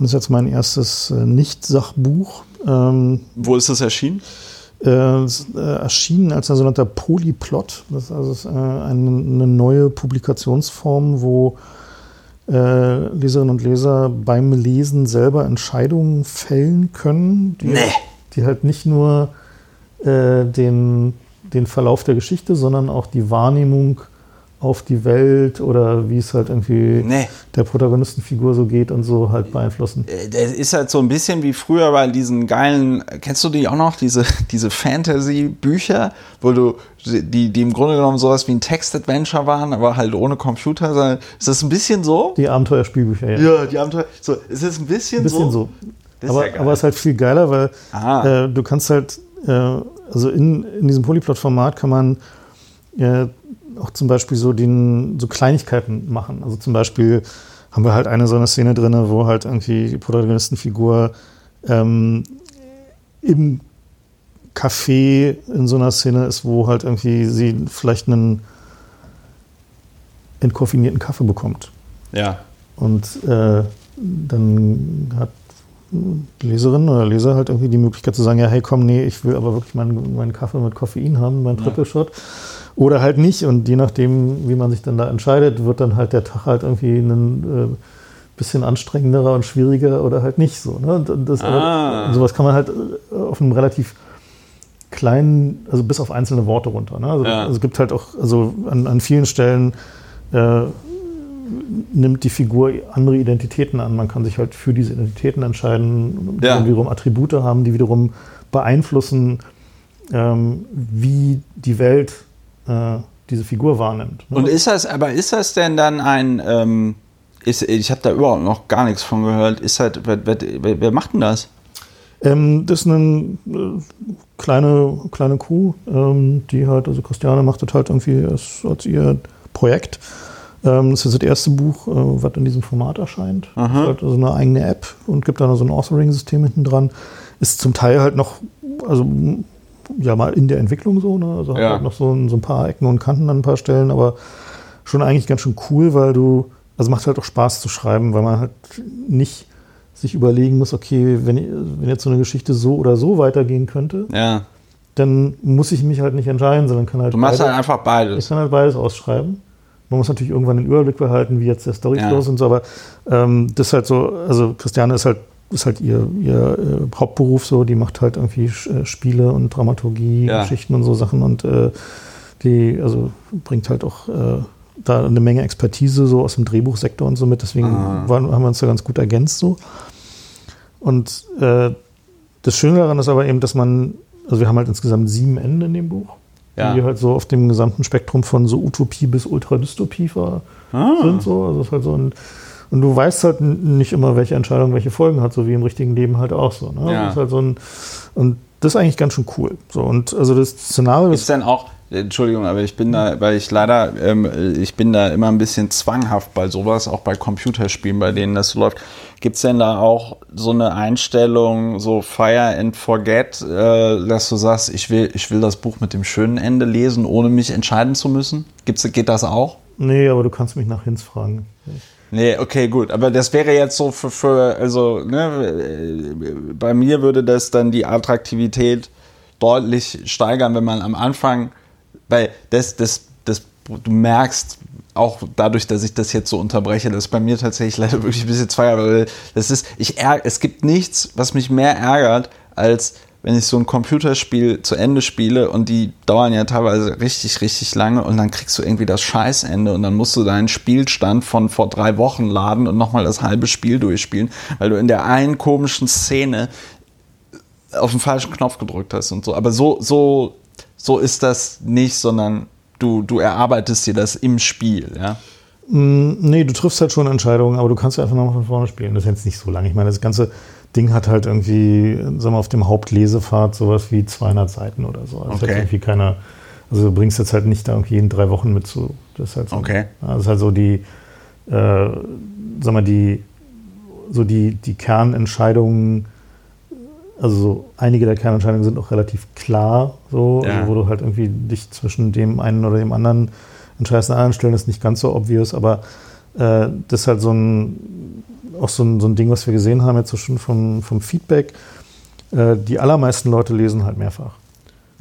das ist jetzt mein erstes Nicht-Sachbuch. Ähm, Wo ist das erschienen? äh, erschienen als ein sogenannter Polyplot. Das ist also eine, neue Publikationsform, wo Leserinnen und Leser beim Lesen selber Entscheidungen fällen können, die, nee. Die halt nicht nur äh, den, den Verlauf der Geschichte, sondern auch die Wahrnehmung auf die Welt oder wie es halt irgendwie nee. der Protagonistenfigur so geht und so halt beeinflussen. Äh, der ist halt so ein bisschen wie früher bei diesen geilen, kennst du die auch noch, diese, [laughs] diese Fantasy-Bücher, wo du, die, die im Grunde genommen sowas wie ein Text-Adventure waren, aber halt ohne Computer. Ist das ein bisschen so? Die Abenteuerspielbücher, ja. Ja, die Abenteuer. So, ist es ein bisschen, ein bisschen so? so. Aber, ja aber es ist halt viel geiler, weil äh, du kannst halt, äh, also in, in diesem Polyplot-Format kann man äh, auch zum Beispiel so, den, so Kleinigkeiten machen. Also zum Beispiel haben wir halt eine so eine Szene drin, wo halt irgendwie die Protagonistenfigur ähm, im Café in so einer Szene ist, wo halt irgendwie sie vielleicht einen entkoffinierten Kaffee bekommt. Ja. Und äh, dann hat die Leserin oder Leser halt irgendwie die Möglichkeit zu sagen, ja, hey, komm, nee, ich will aber wirklich meinen, meinen Kaffee mit Koffein haben, meinen Triple Shot. Ja oder halt nicht. Und je nachdem, wie man sich dann da entscheidet, wird dann halt der Tag halt irgendwie einen, bisschen anstrengenderer und schwieriger oder halt nicht so. Ne? Das, ah. Sowas kann man halt äh, auf einem relativ kleinen, also bis auf einzelne Worte runter. Ne? Also, ja. also, es gibt halt auch, also an, an vielen Stellen äh, nimmt die Figur andere Identitäten an. Man kann sich halt für diese Identitäten entscheiden, die ja. wiederum Attribute haben, die wiederum beeinflussen, ähm, wie die Welt äh, diese Figur wahrnimmt. Ne? Und ist das, aber ist das denn dann ein, ähm, ist, ich habe da überhaupt noch gar nichts von gehört, ist halt, wer, wer, wer macht denn das? Ähm, das ist eine äh, kleine, kleine Kuh, ähm, die halt, also Christiane macht das halt irgendwie als, als ihr Projekt. Ähm, das ist das erste Buch, äh, was in diesem Format erscheint. Ist halt also eine eigene App und gibt dann so ein Authoring-System hinten dran. Ist zum Teil halt noch, also ja mal in der Entwicklung so, ne? Also ja. hat halt noch so ein, so ein paar Ecken und Kanten an ein paar Stellen, aber schon eigentlich ganz schön cool, weil du, also macht halt auch Spaß zu schreiben, weil man halt nicht sich überlegen muss, okay, wenn, wenn jetzt so eine Geschichte so oder so weitergehen könnte, ja. dann muss ich mich halt nicht entscheiden, sondern kann halt. Du machst beide, halt einfach beides. Ich kann halt beides ausschreiben. Man muss natürlich irgendwann den Überblick behalten, wie jetzt der Storyflow ja. und so, aber ähm, das ist halt so, also Christiane ist halt ist halt ihr, ihr äh, Hauptberuf so, die macht halt irgendwie äh, Spiele und Dramaturgie, ja. Geschichten und so Sachen und äh, die, also bringt halt auch äh, da eine Menge Expertise so aus dem Drehbuchsektor und so mit, deswegen ah. waren, haben wir uns da ganz gut ergänzt so. Und äh, das Schöne daran ist aber eben, dass man, also wir haben halt insgesamt sieben Enden in dem Buch, ja. die halt so auf dem gesamten Spektrum von so Utopie bis Ultradystopie ah. sind so, also ist halt so ein und du weißt halt nicht immer, welche Entscheidung welche Folgen hat, so wie im richtigen Leben halt auch so. Ne? Ja. Das ist halt so ein, und das ist eigentlich ganz schön cool. So, und also das Szenario ist. dann auch, Entschuldigung, aber ich bin da, weil ich leider, ähm, ich bin da immer ein bisschen zwanghaft bei sowas, auch bei Computerspielen, bei denen das so läuft. Gibt es denn da auch so eine Einstellung, so Fire and Forget, äh, dass du sagst, ich will, ich will das Buch mit dem schönen Ende lesen, ohne mich entscheiden zu müssen? Gibt's, geht das auch? Nee, aber du kannst mich nach Hinz fragen. Nee, okay, gut. Aber das wäre jetzt so für, für also, ne, bei mir würde das dann die Attraktivität deutlich steigern, wenn man am Anfang, weil das, das, das, du merkst, auch dadurch, dass ich das jetzt so unterbreche, das ist bei mir tatsächlich [laughs] leider wirklich ein bisschen zweier, weil das ist, ich es gibt nichts, was mich mehr ärgert, als wenn ich so ein Computerspiel zu Ende spiele und die dauern ja teilweise richtig, richtig lange und dann kriegst du irgendwie das Scheißende und dann musst du deinen Spielstand von vor drei Wochen laden und nochmal das halbe Spiel durchspielen, weil du in der einen komischen Szene auf den falschen Knopf gedrückt hast und so. Aber so, so, so ist das nicht, sondern du, du erarbeitest dir das im Spiel, ja. Mm, nee, du triffst halt schon Entscheidungen, aber du kannst einfach nochmal von vorne spielen. Das ist jetzt nicht so lange. Ich meine, das ganze Ding hat halt irgendwie, sagen wir, auf dem Hauptlesepfad sowas wie 200 Seiten oder so. Also okay. irgendwie keiner, also du bringst jetzt halt nicht da irgendwie in drei Wochen mit zu. Das ist halt so, okay. Das ist halt so die, äh, sag mal, die, so die, die Kernentscheidungen, also so einige der Kernentscheidungen sind auch relativ klar, so, ja. also wo du halt irgendwie dich zwischen dem einen oder dem anderen entscheidest. An anderen Stellen ist nicht ganz so obvious, aber äh, das ist halt so ein auch so ein, so ein Ding, was wir gesehen haben jetzt so schon vom, vom Feedback. Äh, die allermeisten Leute lesen halt mehrfach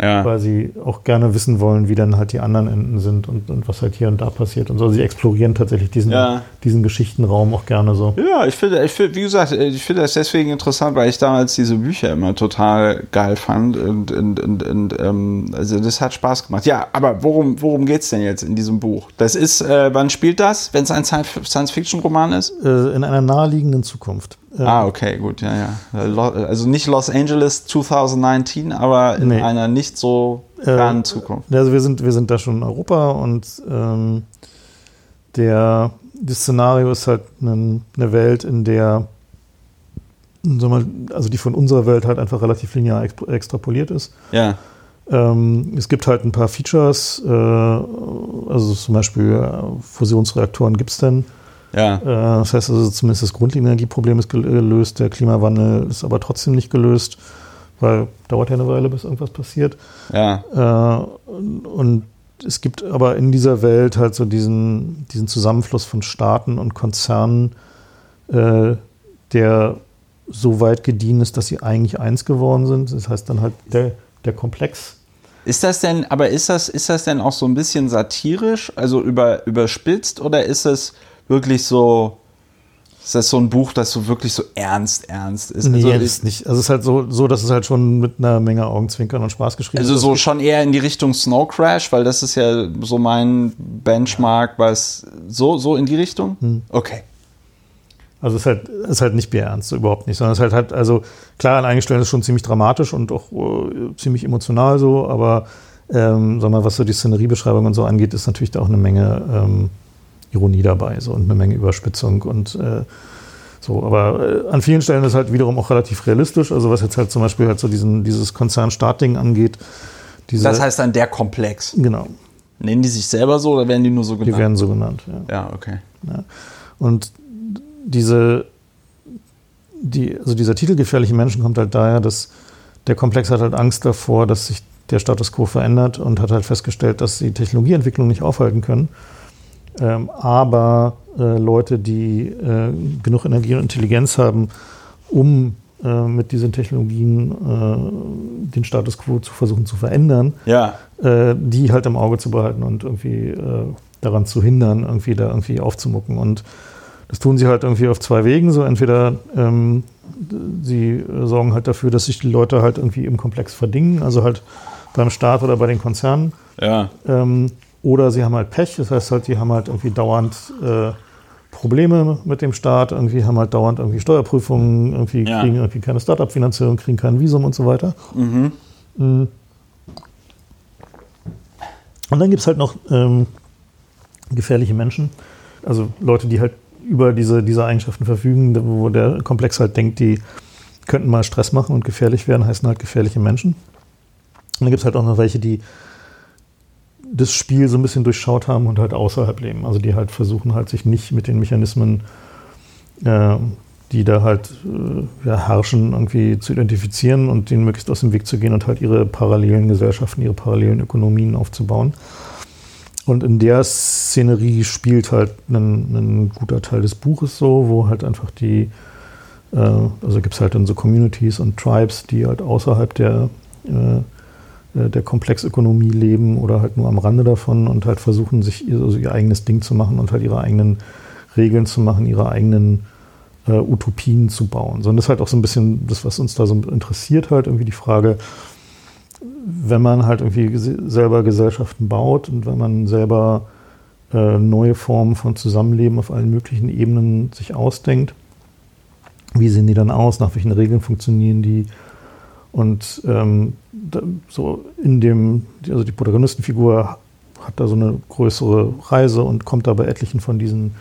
ja. weil sie auch gerne wissen wollen, wie dann halt die anderen Enden sind und, und was halt hier und da passiert und so. Sie explorieren tatsächlich diesen, ja. diesen Geschichtenraum auch gerne so. Ja, ich finde, ich find, wie gesagt, ich finde das deswegen interessant, weil ich damals diese Bücher immer total geil fand und, und, und, und ähm, also das hat Spaß gemacht. Ja, aber worum, worum geht es denn jetzt in diesem Buch? Das ist, äh, wann spielt das, wenn es ein Science-Fiction-Roman ist? Äh, in einer naheliegenden Zukunft. Ah, okay, gut, ja, ja. Also nicht Los Angeles 2019, aber in nee. einer nicht so fernen äh, Zukunft. Also wir sind, wir sind da schon in Europa und ähm, der, das Szenario ist halt eine, eine Welt, in der, also die von unserer Welt halt einfach relativ linear extrapoliert ist. Ja. Ähm, es gibt halt ein paar Features, äh, also zum Beispiel äh, Fusionsreaktoren gibt es denn. Ja. Äh, das heißt also, zumindest das Grundenergieproblem ist gelöst, der Klimawandel ist aber trotzdem nicht gelöst, weil dauert ja eine Weile, bis irgendwas passiert. Ja. Äh, und es gibt aber in dieser Welt halt so diesen, diesen Zusammenfluss von Staaten und Konzernen, äh, der so weit gediehen ist, dass sie eigentlich eins geworden sind. Das heißt dann halt der, der Komplex. Ist das denn, aber ist das, ist das denn auch so ein bisschen satirisch, also über, überspitzt, oder ist es wirklich so, Ist das so ein Buch, das so wirklich so ernst, ernst ist? Nee, also, ist nicht. Also es ist halt so, so, dass es halt schon mit einer Menge Augenzwinkern und Spaß geschrieben also ist. Also so schon eher in die Richtung Snow Crash, weil das ist ja so mein Benchmark, es so, so in die Richtung? Hm. Okay. Also es ist halt, ist halt nicht bierernst, so überhaupt nicht, sondern es ist halt, halt also klar an einigen Stellen ist schon ziemlich dramatisch und auch uh, ziemlich emotional so, aber ähm, sag mal, was so die Szeneriebeschreibung und so angeht, ist natürlich da auch eine Menge ähm, Ironie dabei so, und eine Menge Überspitzung und äh, so, aber äh, an vielen Stellen ist halt wiederum auch relativ realistisch. Also was jetzt halt zum Beispiel halt so diesen, dieses Konzernstartding angeht. Das heißt dann der Komplex. Genau. Nennen die sich selber so oder werden die nur so genannt? Die werden so genannt, ja. Ja, okay. Ja. Und diese, die, also dieser Titel Gefährliche Menschen kommt halt daher, dass der Komplex hat halt Angst davor, dass sich der Status quo verändert und hat halt festgestellt, dass sie Technologieentwicklung nicht aufhalten können. Ähm, aber äh, Leute, die äh, genug Energie und Intelligenz haben, um äh, mit diesen Technologien äh, den Status quo zu versuchen zu verändern, ja. Äh, die halt im Auge zu behalten und irgendwie äh, daran zu hindern, irgendwie da irgendwie aufzumucken. Und das tun sie halt irgendwie auf zwei Wegen. So entweder ähm, sie sorgen halt dafür, dass sich die Leute halt irgendwie im Komplex verdingen, also halt beim Staat oder bei den Konzernen. Ja. Ähm, oder sie haben halt Pech, das heißt halt, die haben halt irgendwie dauernd äh, Probleme mit dem Staat, irgendwie haben halt dauernd irgendwie Steuerprüfungen, irgendwie ja. kriegen irgendwie keine Startup-Finanzierung, kriegen kein Visum und so weiter. Mhm. mhm. Und dann gibt es halt noch ähm, gefährliche Menschen, also Leute, die halt über diese, diese Eigenschaften verfügen, wo der Komplex halt denkt, die könnten mal Stress machen und gefährlich werden, heißen halt gefährliche Menschen. Und dann gibt es halt auch noch welche, die das Spiel so ein bisschen durchschaut haben und halt außerhalb leben. Also die halt versuchen halt sich nicht mit den Mechanismen, äh, die da halt äh, ja, herrschen, irgendwie zu identifizieren und denen möglichst aus dem Weg zu gehen und halt ihre parallelen Gesellschaften, ihre parallelen Ökonomien aufzubauen. Und in der Szenerie spielt halt ein, guter Teil des Buches so, wo halt einfach die, äh, also gibt es halt dann so Communities und Tribes, die halt außerhalb der, äh, der Komplexökonomie leben oder halt nur am Rande davon und halt versuchen, sich ihr, also ihr eigenes Ding zu machen und halt ihre eigenen Regeln zu machen, ihre eigenen äh, Utopien zu bauen. Sondern das ist halt auch so ein bisschen das, was uns da so interessiert, halt irgendwie die Frage, wenn man halt irgendwie selber Gesellschaften baut und wenn man selber äh, neue Formen von Zusammenleben auf allen möglichen Ebenen sich ausdenkt, wie sehen die dann aus, nach welchen Regeln funktionieren die? Und ähm, da, so in dem, also die Protagonistenfigur hat da so eine größere Reise und kommt da bei etlichen von diesen,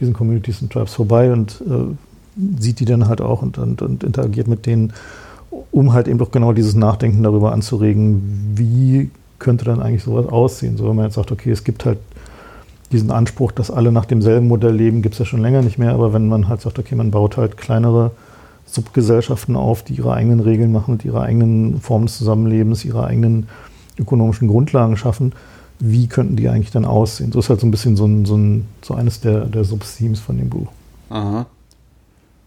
diesen Communities und Tribes vorbei und äh, sieht die dann halt auch und, und, und interagiert mit denen um halt eben doch genau dieses Nachdenken darüber anzuregen, wie könnte dann eigentlich sowas aussehen. So, wenn man jetzt sagt, okay, es gibt halt diesen Anspruch, dass alle nach demselben Modell leben, gibt es ja schon länger nicht mehr, aber wenn man halt sagt, okay, man baut halt kleinere Subgesellschaften auf, die ihre eigenen Regeln machen und ihre eigenen Formen des Zusammenlebens, ihre eigenen ökonomischen Grundlagen schaffen, wie könnten die eigentlich dann aussehen? So ist halt so ein bisschen so, ein, so, ein, so eines der, der Subthemes von dem Buch. Aha.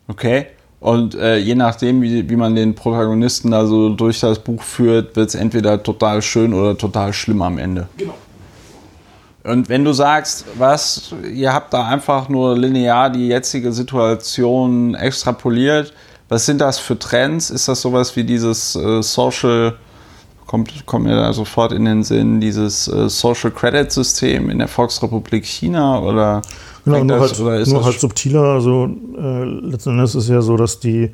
Okay. Und äh, je nachdem, wie, wie man den Protagonisten da so durch das Buch führt, wird es entweder total schön oder total schlimm am Ende. Genau. Und wenn du sagst, was, ihr habt da einfach nur linear die jetzige Situation extrapoliert, was sind das für Trends? Ist das sowas wie dieses äh, Social, kommt, kommt mir da sofort in den Sinn, dieses äh, Social Credit System in der Volksrepublik China oder Genau, nur, das, halt, nur halt subtiler. Also äh, letzten Endes ist es ja so, dass die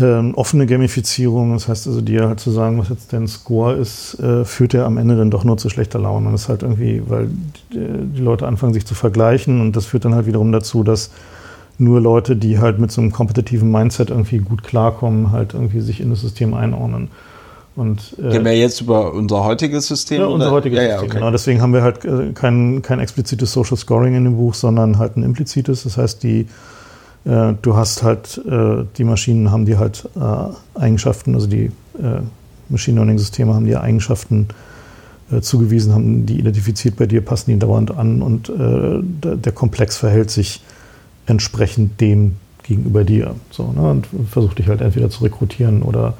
äh, offene Gamifizierung, das heißt also dir halt zu sagen, was jetzt dein Score ist, äh, führt ja am Ende dann doch nur zu schlechter Laune. Und das ist halt irgendwie, weil die, die, Leute anfangen sich zu vergleichen und das führt dann halt wiederum dazu, dass nur Leute, die halt mit so einem kompetitiven Mindset irgendwie gut klarkommen, halt irgendwie sich in das System einordnen. Und, äh, Gehen wir jetzt über unser heutiges System? Ja, unser heutiges ja, System. Ja, okay. Genau, deswegen haben wir halt äh, kein, kein explizites Social Scoring in dem Buch, sondern halt ein implizites. Das heißt, die, äh, du hast halt, äh, die Maschinen haben die halt äh, Eigenschaften, also die äh, Machine Learning Systeme haben die Eigenschaften zugewiesen, haben die identifiziert bei dir, passen die dauernd an und der Komplex verhält sich entsprechend dem gegenüber dir. So, ne? Und versucht dich halt entweder zu rekrutieren oder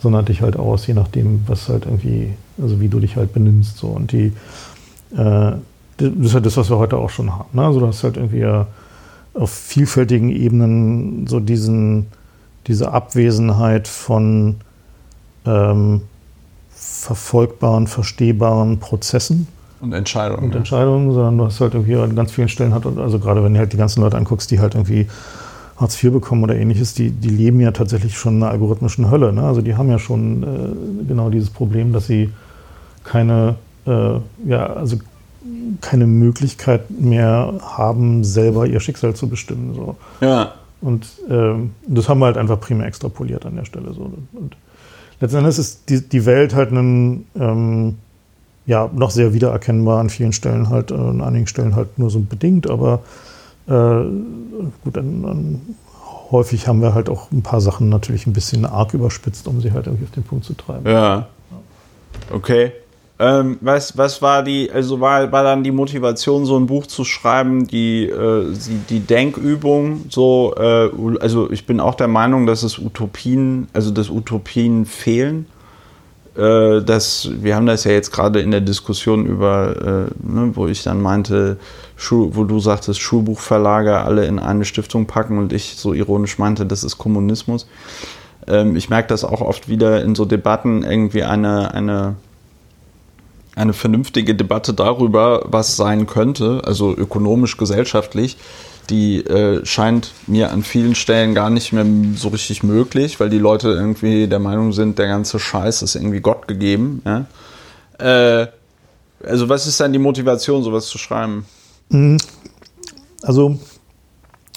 sondern dich halt aus, je nachdem, was halt irgendwie, also wie du dich halt benimmst. So. Und die, äh, das ist halt das, was wir heute auch schon haben. Ne? Also du hast halt irgendwie ja, auf vielfältigen Ebenen so diesen, diese Abwesenheit von ähm, verfolgbaren, verstehbaren Prozessen. Und Entscheidungen. Und Entscheidungen, sondern du hast halt irgendwie an ganz vielen Stellen, hat, also gerade wenn du halt die ganzen Leute anguckst, die halt irgendwie Hartz IV bekommen oder ähnliches, die, die leben ja tatsächlich schon in einer algorithmischen Hölle. Ne? Also die haben ja schon äh, genau dieses Problem, dass sie keine, äh, ja, also keine Möglichkeit mehr haben, selber ihr Schicksal zu bestimmen. So. Ja. Und äh, das haben wir halt einfach primär extrapoliert an der Stelle. So. Und letztendlich ist die, die Welt halt ein, ähm, ja, noch sehr wiedererkennbar an vielen Stellen halt, äh, an einigen Stellen halt nur so bedingt, aber äh, gut, dann, dann häufig haben wir halt auch ein paar Sachen natürlich ein bisschen arg überspitzt, um sie halt irgendwie auf den Punkt zu treiben. Ja. Okay. Ähm, was, was war die, also war, war dann die Motivation, so ein Buch zu schreiben, die, äh, die Denkübung, so, äh, also ich bin auch der Meinung, dass es Utopien, also dass Utopien fehlen. Äh, das, wir haben das ja jetzt gerade in der Diskussion über, äh, ne, wo ich dann meinte, Schul, wo du sagtest, Schulbuchverlage alle in eine Stiftung packen und ich so ironisch meinte, das ist Kommunismus. Ähm, ich merke das auch oft wieder in so Debatten irgendwie eine, eine eine vernünftige Debatte darüber, was sein könnte, also ökonomisch, gesellschaftlich, die äh, scheint mir an vielen Stellen gar nicht mehr so richtig möglich, weil die Leute irgendwie der Meinung sind, der ganze Scheiß ist irgendwie Gott gegeben. Ja? Äh, also was ist dann die Motivation, sowas zu schreiben? Mhm. Also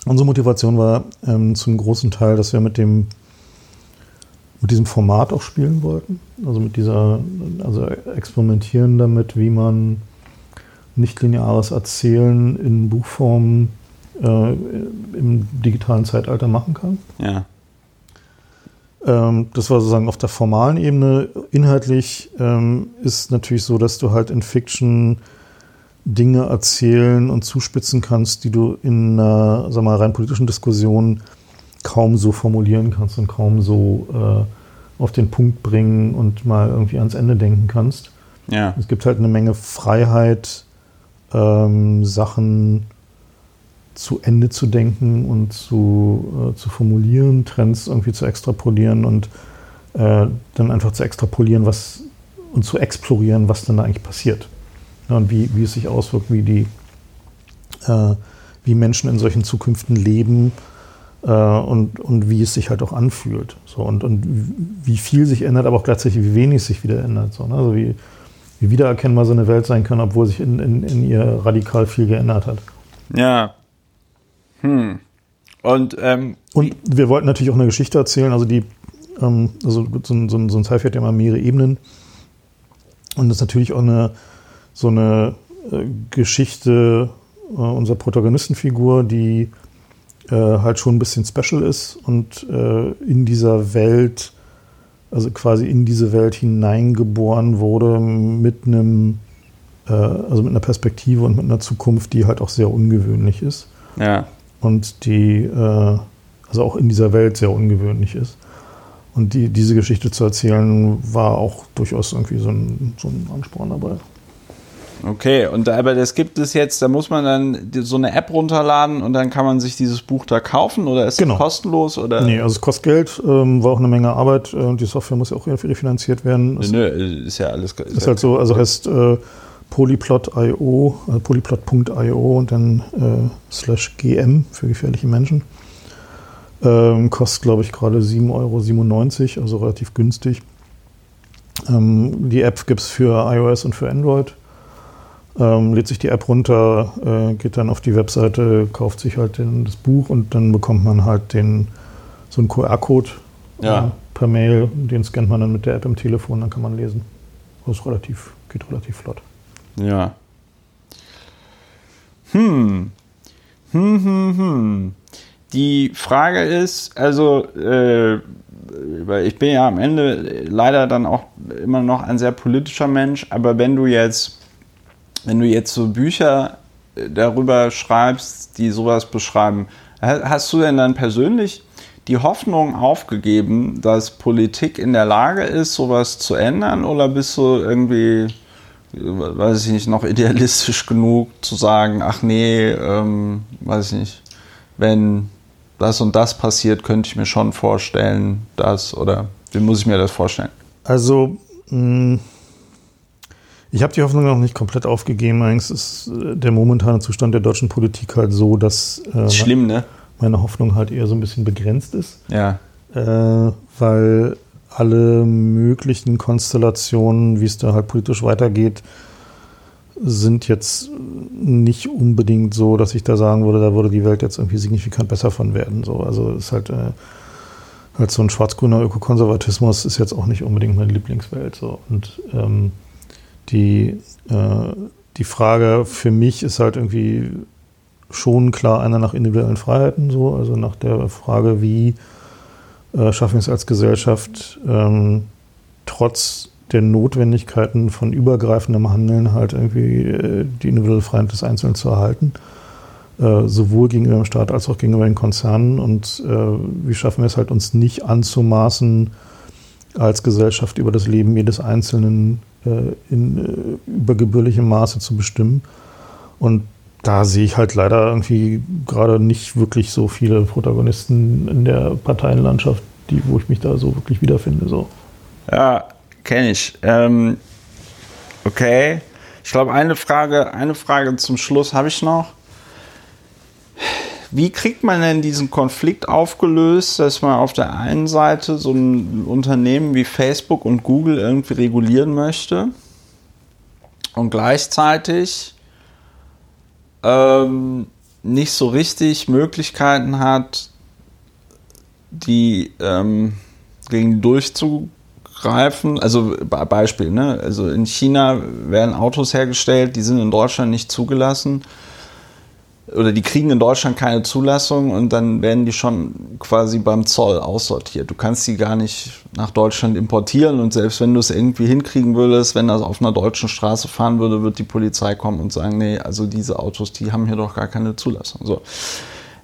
unsere Motivation war ähm, zum großen Teil, dass wir mit dem mit diesem Format auch spielen wollten. Also mit dieser, also experimentieren damit, wie man nicht-lineares Erzählen in Buchform äh, im digitalen Zeitalter machen kann. Ja. Ähm, das war sozusagen auf der formalen Ebene. Inhaltlich ähm, ist natürlich so, dass du halt in Fiction Dinge erzählen und zuspitzen kannst, die du in einer sag mal, rein politischen Diskussion kaum so formulieren kannst und kaum so äh, auf den Punkt bringen und mal irgendwie ans Ende denken kannst. Ja. Es gibt halt eine Menge Freiheit, ähm, Sachen zu Ende zu denken und zu, äh, zu formulieren, Trends irgendwie zu extrapolieren und äh, dann einfach zu extrapolieren, was und zu explorieren, was dann da eigentlich passiert. Ja, und wie, wie es sich auswirkt, wie die, äh, wie Menschen in solchen Zukünften leben und, und wie es sich halt auch anfühlt. So, und, und wie viel sich ändert, aber auch gleichzeitig wie wenig sich wieder ändert. So, ne? Also wie, wie wiedererkennbar so eine Welt sein kann, obwohl sich in, in, in ihr radikal viel geändert hat. Ja. Hm. Und, ähm, und wir wollten natürlich auch eine Geschichte erzählen, also die, ähm, also so, ein, so ein, so ein Sci-Fi hat ja immer mehrere Ebenen. Und das ist natürlich auch eine, so eine äh, Geschichte äh, unserer Protagonistenfigur, die äh, halt schon ein bisschen special ist und äh, in dieser Welt, also quasi in diese Welt hineingeboren wurde mit einem, äh, also mit einer Perspektive und mit einer Zukunft, die halt auch sehr ungewöhnlich ist. Ja. Und die, äh, also auch in dieser Welt sehr ungewöhnlich ist. Und die, diese Geschichte zu erzählen, war auch durchaus irgendwie so ein, so ein Ansporn dabei. Okay, und aber das gibt es jetzt, da muss man dann so eine App runterladen und dann kann man sich dieses Buch da kaufen oder ist genau. es kostenlos? Oder? Nee, also es kostet Geld, ähm, war auch eine Menge Arbeit und die Software muss ja auch refinanziert werden. Nö, nö, ist ja alles. Ist, ist halt so, also heißt äh, polyplot.io, äh, polyplot.io und dann äh, slash gm für gefährliche Menschen. Ähm, kostet, glaube ich, gerade 7,97 Euro, also relativ günstig. Ähm, die App gibt es für iOS und für Android. Ähm, lädt sich die App runter, äh, geht dann auf die Webseite, kauft sich halt den, das Buch und dann bekommt man halt den, so einen QR-Code ja. äh, per Mail. Den scannt man dann mit der App im Telefon, dann kann man lesen. Das ist relativ, geht relativ flott. Ja. Hm. Hm, hm, hm. Die Frage ist, also, äh, weil ich bin ja am Ende leider dann auch immer noch ein sehr politischer Mensch, aber wenn du jetzt, wenn du jetzt so Bücher äh, darüber schreibst, die sowas beschreiben, hast du denn dann persönlich die Hoffnung aufgegeben, dass Politik in der Lage ist, sowas zu ändern, oder bist du irgendwie weiß ich nicht, noch idealistisch genug zu sagen, ach nee, ähm, weiß ich nicht, wenn das und das passiert, könnte ich mir schon vorstellen, dass, oder wie muss ich mir das vorstellen? Also, mh, ich habe die Hoffnung noch nicht komplett aufgegeben. Eigentlich ist äh, der momentane Zustand der deutschen Politik halt so, dass äh, Schlimm, ne? meine Hoffnung halt eher so ein bisschen begrenzt ist. Ja. Äh, weil alle möglichen Konstellationen, wie es da halt politisch weitergeht, sind jetzt nicht unbedingt so, dass ich da sagen würde, da würde die Welt jetzt irgendwie signifikant besser von werden. So, also es ist halt, äh, halt so ein schwarz-grüner Ökokonservatismus ist jetzt auch nicht unbedingt meine Lieblingswelt. So. Und ähm, die, äh, die Frage für mich ist halt irgendwie schon klar einer nach individuellen Freiheiten, so, also nach der Frage, wie äh, schaffen wir es als Gesellschaft, ähm, trotz der Notwendigkeiten von übergreifendem Handeln halt irgendwie äh, die individuelle Freiheit des Einzelnen zu erhalten, äh, sowohl gegenüber dem Staat als auch gegenüber den Konzernen. Und äh, wie schaffen wir es halt uns nicht anzumaßen, als Gesellschaft über das Leben jedes Einzelnen in äh, übergebührlichem Maße zu bestimmen. Und da sehe ich halt leider irgendwie gerade nicht wirklich so viele Protagonisten in der Parteienlandschaft, die, wo ich mich da so wirklich wiederfinde. So. Ja, kenne ich. Ähm, okay. Ich glaube, eine Frage, eine Frage zum Schluss habe ich noch. Wie kriegt man denn diesen Konflikt aufgelöst, dass man auf der einen Seite so ein Unternehmen wie Facebook und Google irgendwie regulieren möchte und gleichzeitig ähm, nicht so richtig Möglichkeiten hat, die ähm, gegen durchzugreifen. Also Beispiel, ne? Also in China werden Autos hergestellt, die sind in Deutschland nicht zugelassen oder die kriegen in Deutschland keine Zulassung und dann werden die schon quasi beim Zoll aussortiert. Du kannst die gar nicht nach Deutschland importieren und selbst wenn du es irgendwie hinkriegen würdest, wenn das auf einer deutschen Straße fahren würde, wird die Polizei kommen und sagen, nee, also diese Autos, die haben hier doch gar keine Zulassung. So.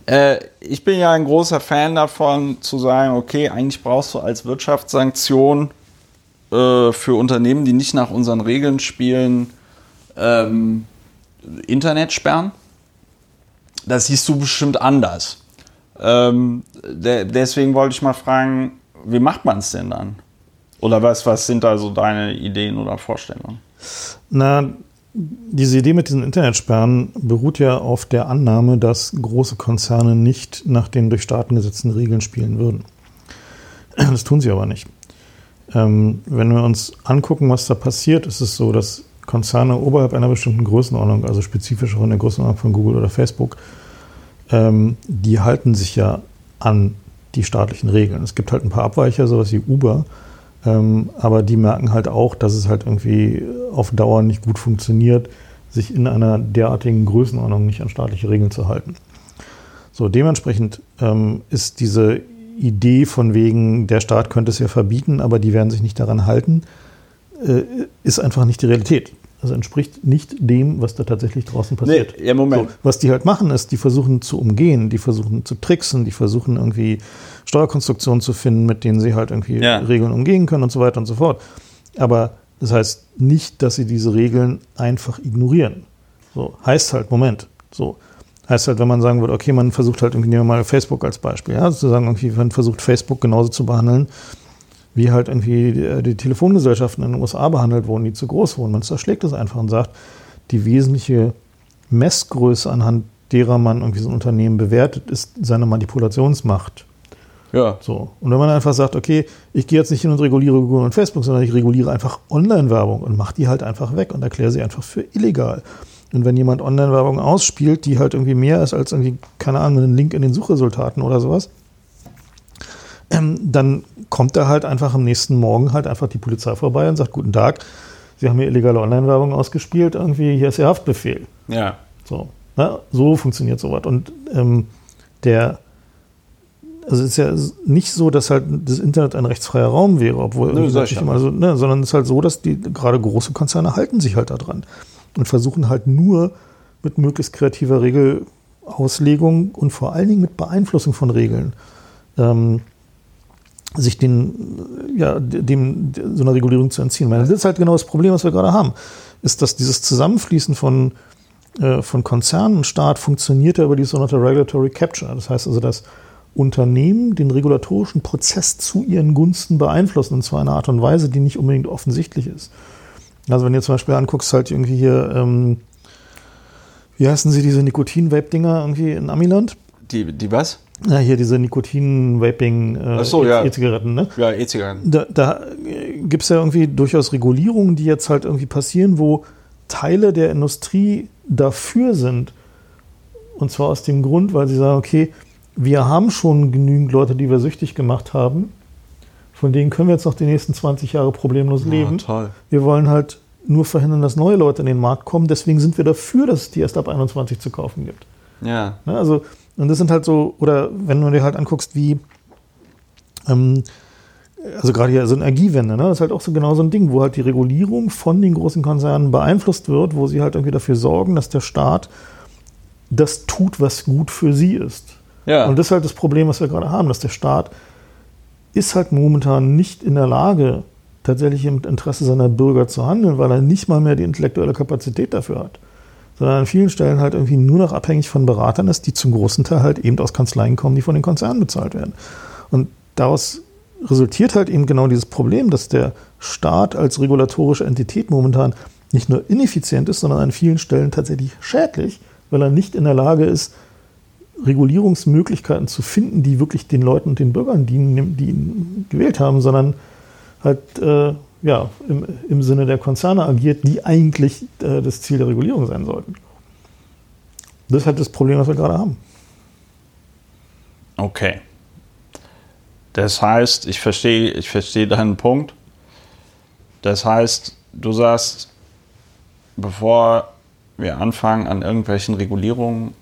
Äh, ich bin ja ein großer Fan davon zu sagen, okay, eigentlich brauchst du als Wirtschaftssanktion äh, für Unternehmen, die nicht nach unseren Regeln spielen, ähm, Internet sperren das siehst du bestimmt anders. Ähm, de deswegen wollte ich mal fragen, wie macht man es denn dann? Oder was, was sind da so deine Ideen oder Vorstellungen? Na, diese Idee mit diesen Internetsperren beruht ja auf der Annahme, dass große Konzerne nicht nach den durch Staaten gesetzten Regeln spielen würden. Das tun sie aber nicht. Ähm, wenn wir uns angucken, was da passiert, ist es so, dass Konzerne oberhalb einer bestimmten Größenordnung, also spezifisch auch in der Größenordnung von Google oder Facebook, ähm, die halten sich ja an die staatlichen Regeln. Es gibt halt ein paar Abweicher, sowas wie Uber, ähm, aber die merken halt auch, dass es halt irgendwie auf Dauer nicht gut funktioniert, sich in einer derartigen Größenordnung nicht an staatliche Regeln zu halten. So, dementsprechend ähm, ist diese Idee von wegen, der Staat könnte es ja verbieten, aber die werden sich nicht daran halten, ist einfach nicht die Realität. Also entspricht nicht dem, was da tatsächlich draußen passiert. Nee, ja, Moment. So, was die halt machen, ist, die versuchen zu umgehen, die versuchen zu tricksen, die versuchen irgendwie Steuerkonstruktionen zu finden, mit denen sie halt irgendwie ja. Regeln umgehen können und so weiter und so fort. Aber das heißt nicht, dass sie diese Regeln einfach ignorieren. So, heißt halt, Moment, so. Heißt halt, wenn man sagen würde, okay, man versucht halt irgendwie, nehmen wir mal Facebook als Beispiel, ja, zu sagen, irgendwie, man versucht Facebook genauso zu behandeln, wie halt irgendwie die, die, Telefongesellschaften in den USA behandelt wurden, die zu groß wurden. Man zerschlägt das einfach und sagt, die wesentliche Messgröße, anhand derer man irgendwie so ein Unternehmen bewertet, ist seine Manipulationsmacht. Ja. So. Und wenn man einfach sagt, okay, ich gehe jetzt nicht hin und reguliere Google und Facebook, sondern ich reguliere einfach Online-Werbung und mache die halt einfach weg und erkläre sie einfach für illegal. Und wenn jemand Online-Werbung ausspielt, die halt irgendwie mehr ist als irgendwie, keine Ahnung, ein Link in den Suchresultaten oder sowas, ähm, dann kommt da halt einfach am nächsten Morgen halt einfach die Polizei vorbei und sagt, guten Tag, Sie haben hier illegale Online-Werbung ausgespielt, irgendwie hier ist Ihr Haftbefehl. Ja. So, ne? so funktioniert sowas. Und ähm, der, also es ist ja nicht so, dass halt das Internet ein rechtsfreier Raum wäre, obwohl Nö, ich immer so, ne, sondern es ist halt so, dass die gerade große Konzerne halten sich halt da dran und versuchen halt nur mit möglichst kreativer Regelauslegung und vor allen Dingen mit Beeinflussung von Regeln ähm, sich den, ja, dem, so einer Regulierung zu entziehen. Weil das ist halt genau das Problem, was wir gerade haben, ist, dass dieses Zusammenfließen von äh, von Konzernen und Staat funktioniert ja über die sogenannte Regulatory Capture. Das heißt also, dass Unternehmen den regulatorischen Prozess zu ihren Gunsten beeinflussen, und zwar in einer Art und Weise, die nicht unbedingt offensichtlich ist. Also wenn du zum Beispiel anguckst, halt irgendwie hier, ähm, wie heißen sie, diese Nikotin-Vape-Dinger irgendwie in Amiland? Die, die was? Ja, hier diese Nikotin-Vaping-E-Zigaretten, äh, so, ja. ne? Ja, E-Zigaretten. Da, da gibt es ja irgendwie durchaus Regulierungen, die jetzt halt irgendwie passieren, wo Teile der Industrie dafür sind. Und zwar aus dem Grund, weil sie sagen, okay, wir haben schon genügend Leute, die wir süchtig gemacht haben. Von denen können wir jetzt noch die nächsten 20 Jahre problemlos leben. toll. Wir wollen halt nur verhindern, dass neue Leute in den Markt kommen. Deswegen sind wir dafür, dass es die erst ab 21 zu kaufen gibt. Ja. Ne, also, und das sind halt so, oder wenn du dir halt anguckst, wie, ähm, also gerade hier so Energiewende, ne, das ist halt auch so genau so ein Ding, wo halt die Regulierung von den großen Konzernen beeinflusst wird, wo sie halt irgendwie dafür sorgen, dass der Staat das tut, was gut für sie ist. Ja. Und das ist halt das Problem, was wir gerade haben, dass der Staat ist halt momentan nicht in der Lage, tatsächlich im Interesse seiner Bürger zu handeln, weil er nicht mal mehr die intellektuelle Kapazität dafür hat. Sondern an vielen Stellen halt irgendwie nur noch abhängig von Beratern ist, die zum großen Teil halt eben aus Kanzleien kommen, die von den Konzernen bezahlt werden. Und daraus resultiert halt eben genau dieses Problem, dass der Staat als regulatorische Entität momentan nicht nur ineffizient ist, sondern an vielen Stellen tatsächlich schädlich, weil er nicht in der Lage ist, Regulierungsmöglichkeiten zu finden, die wirklich den Leuten und den Bürgern dienen, die ihn gewählt haben, sondern halt äh, ja, im, im Sinne der Konzerne agiert, die eigentlich äh, das Ziel der Regulierung sein sollten. Das ist halt das Problem, was wir gerade haben. Okay. Das heißt, ich verstehe, ich verstehe deinen Punkt. Das heißt, du sagst, bevor wir anfangen, an irgendwelchen Regulierungen